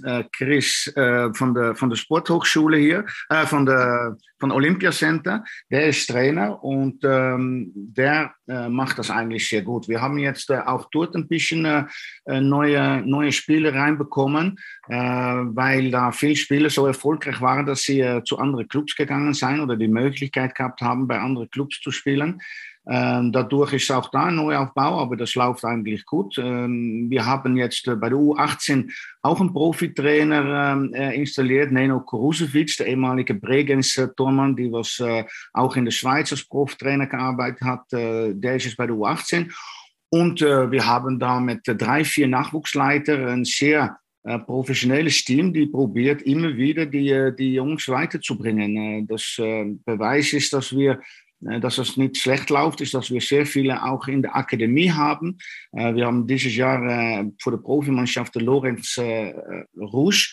Äh, Chris von, der, von der Sporthochschule hier, von der von Olympia Center. Der ist Trainer und ähm, der macht das eigentlich sehr gut. Wir haben jetzt auch dort ein bisschen neue, neue Spiele reinbekommen, weil da viele Spieler so erfolgreich waren, dass sie zu anderen Clubs gegangen sind oder die Möglichkeit gehabt haben, bei anderen Clubs zu spielen. Ähm, dadurch ist auch da ein Neuaufbau, aber das läuft eigentlich gut. Ähm, wir haben jetzt äh, bei der U18 auch einen Profitrainer ähm, äh, installiert, Neno Korusevic, der ehemalige Bregenz-Tormann, die was äh, auch in der Schweiz als Profitrainer gearbeitet hat. Äh, der ist jetzt bei der U18. Und äh, wir haben da mit drei, vier Nachwuchsleitern ein sehr äh, professionelles Team, die probiert immer wieder die, die Jungs weiterzubringen. das Beweis ist, dass wir äh, dass es nicht schlecht läuft, ist, dass wir sehr viele auch in der Akademie haben. Äh, wir haben dieses Jahr äh, vor der Profimannschaft Lorenz Rouge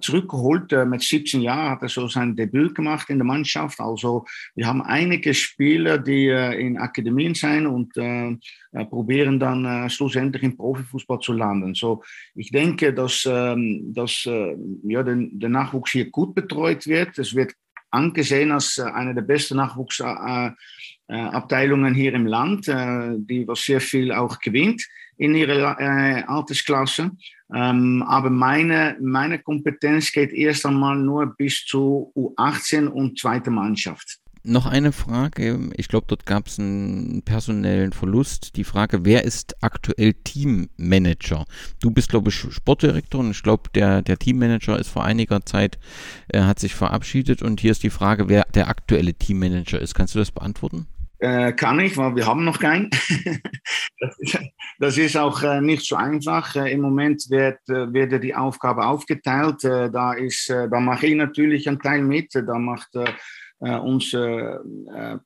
zurückgeholt. Mit 17 Jahren hat er so sein Debüt gemacht in der Mannschaft. Also wir haben einige Spieler, die in Akademien sind und probieren dann schlussendlich im Profifußball zu landen. So, ich denke, dass, ähm, dass ja, der, Nachwuchs hier gut betreut wird. Es wird angesehen als äh, eine der besten Nachwuchsabteilungen hier im Land, äh, die was sehr viel auch gewinnt in ihrer äh, Altersklasse. Ähm, aber meine, meine Kompetenz geht erst einmal nur bis zu U18 und zweite Mannschaft. Noch eine Frage. Ich glaube, dort gab es einen personellen Verlust. Die Frage, wer ist aktuell Teammanager? Du bist, glaube ich, Sportdirektor und ich glaube, der, der Teammanager ist vor einiger Zeit, äh, hat sich verabschiedet und hier ist die Frage, wer der aktuelle Teammanager ist. Kannst du das beantworten? Äh, kann ich, weil wir haben noch keinen. [laughs] das, ist, das, ist, auch äh, nicht so einfach. Äh, Im Moment wird, äh, wird die Aufgabe aufgeteilt. Äh, da, ist, äh, da mache ich natürlich einen Teil mit. Da macht äh,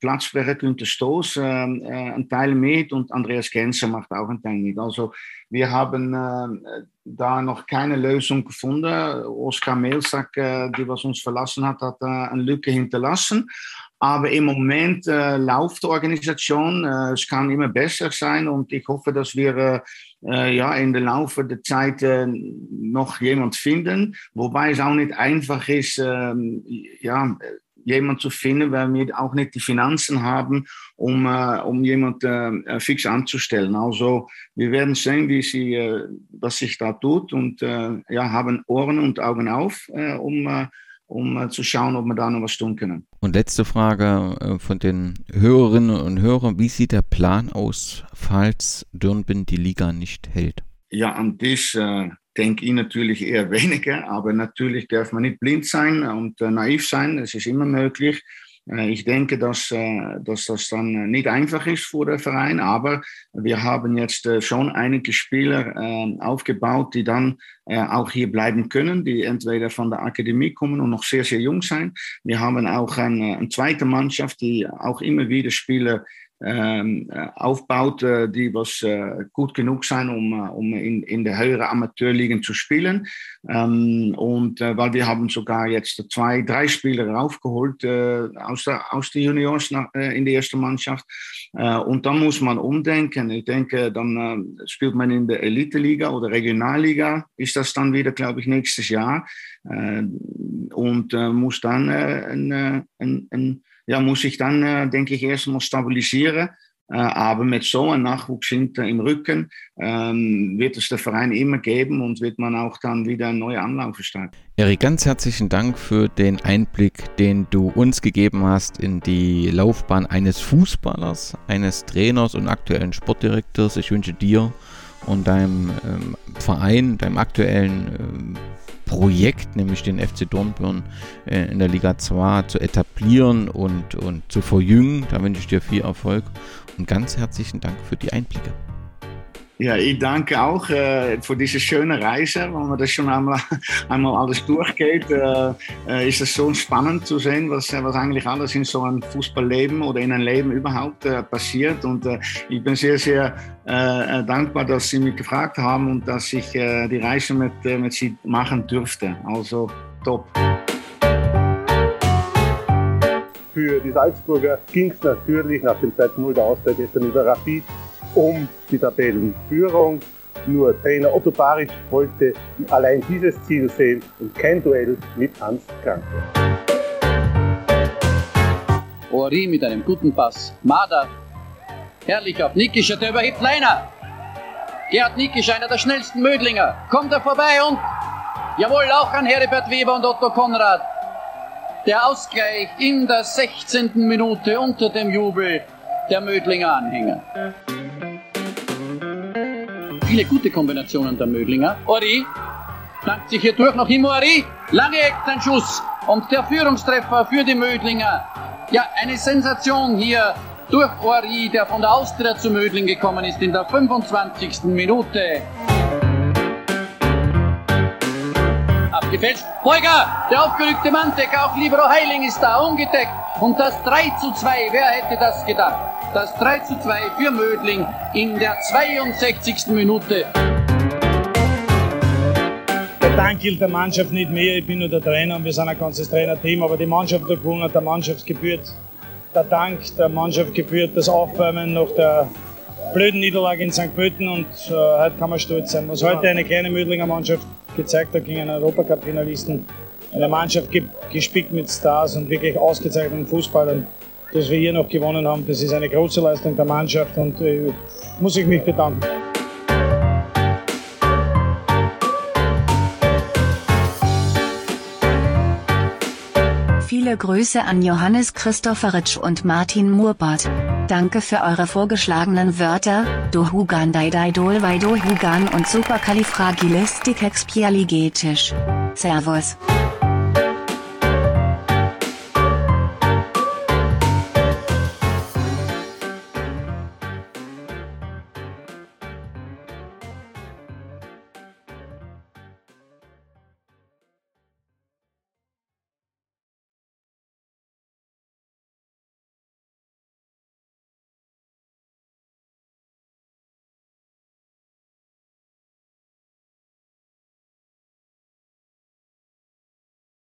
Platzsprecher Günther Stoß einen Teil mit und Andreas Genser macht auch einen Teil mit. Also wir haben da noch keine Lösung gefunden. Oskar Mehlsack, die was uns verlassen hat, hat eine Lücke hinterlassen. Aber im Moment äh, läuft die Organisation. Äh, es kann immer besser sein und ich hoffe, dass wir äh, ja in der Laufe der Zeit noch jemand finden. Wobei es auch nicht einfach ist, ähm, ja, jemand zu finden, weil wir auch nicht die Finanzen haben, um, äh, um jemand äh, fix anzustellen. Also wir werden sehen, wie sie, äh, was sich da tut und äh, ja, haben Ohren und Augen auf, äh, um, äh, um zu schauen, ob wir da noch was tun können. Und letzte Frage von den Hörerinnen und Hörern. Wie sieht der Plan aus, falls Dürnbind die Liga nicht hält? Ja, an das denke ich natürlich eher [laughs] weniger, aber natürlich darf man nicht blind sein und äh, naiv sein, es ist immer möglich. Äh, ich denke, dass, äh, dass das dann nicht einfach ist für den Verein, aber wir haben jetzt äh, schon einige Spieler aufgebaut, die dann auch hier bleiben können, die entweder von der Akademie kommen und noch sehr, sehr jung sein. Wir haben auch eine, eine zweite Mannschaft, die auch immer wieder Spieler aufbaut, äh, die was äh, gut genug sein, um, um in, in der höheren Amateurligen zu spielen. Ähm, und weil wir haben sogar jetzt zwei, drei Spieler aufgeholt aus, der, aus den Juniors in die erste Mannschaft. und dann muss man umdenken. Ich denke, dann spielt man in der Elite-Liga oder Regionalliga, ist das dann wieder, glaube ich, nächstes Jahr. und muss dann ein, ein, ein ja, muss ich dann, äh, denke ich, erstmal stabilisieren. Äh, aber mit so einem Nachwuchs hinter im Rücken ähm, wird es der Verein immer geben und wird man auch dann wieder neue Anlaufe starten. Erik, ganz herzlichen Dank für den Einblick, den du uns gegeben hast in die Laufbahn eines Fußballers, eines Trainers und aktuellen Sportdirektors. Ich wünsche dir und deinem ähm, Verein, deinem aktuellen ähm, Projekt, nämlich den FC Dornbirn äh, in der Liga 2 zu etablieren und, und zu verjüngen. Da wünsche ich dir viel Erfolg und ganz herzlichen Dank für die Einblicke. Ja, ich danke auch äh, für diese schöne Reise. Wenn man das schon einmal, [laughs] einmal alles durchgeht, äh, äh, ist es so spannend zu sehen, was, was eigentlich alles in so einem Fußballleben oder in einem Leben überhaupt äh, passiert. Und äh, ich bin sehr, sehr äh, dankbar, dass Sie mich gefragt haben und dass ich die Reise mit, mit Sie machen durfte. Also top. Für die Salzburger ging es natürlich nach dem 2-0 der Auswahl gestern über Rapid um die Tabellenführung. Nur Trainer Otto Baric wollte allein dieses Ziel sehen und kein Duell mit Hans Kranke. Ori mit einem guten Pass. Mada. Herrlich auf Nikischer, der überhebt Leiner. Gerhard Nikisch, einer der schnellsten Mödlinger. Kommt er vorbei und jawohl, auch an Heribert Weber und Otto Konrad. Der Ausgleich in der 16. Minute unter dem Jubel der Mödlinger Anhänger viele gute Kombinationen der Mödlinger. Ori dankt sich hier durch, noch Ori. Lange Eck, ein Schuss. Und der Führungstreffer für die Mödlinger. Ja, eine Sensation hier durch Ori, der von der Austria zu Mödling gekommen ist in der 25. Minute. Abgefälscht. Beuger, der aufgerückte Manndecker, auch Libero Heiling ist da, ungedeckt. Und das 3 zu 2, wer hätte das gedacht? Das 3 zu 2 für Mödling in der 62. Minute. Der Dank gilt der Mannschaft nicht mehr. Ich bin nur der Trainer und wir sind ein ganzes Trainerteam. Aber die Mannschaft hat gewonnen, der Mannschaft gebührt der Dank der Mannschaft gebührt das Aufwärmen nach der blöden Niederlage in St. Pölten und äh, heute kann man stolz sein. Was heute eine kleine Mödlinger Mannschaft gezeigt hat gegen einen Europacup-Finalisten, eine Mannschaft gespickt mit Stars und wirklich ausgezeichneten Fußballern dass wir hier noch gewonnen haben. Das ist eine große Leistung der Mannschaft und äh, muss ich mich bedanken. Viele Grüße an Johannes Christopheritsch und Martin Murbart. Danke für eure vorgeschlagenen Wörter, Dohugan Daidaidol Hugan und Superkalifragilistikexpialigetisch. Servus.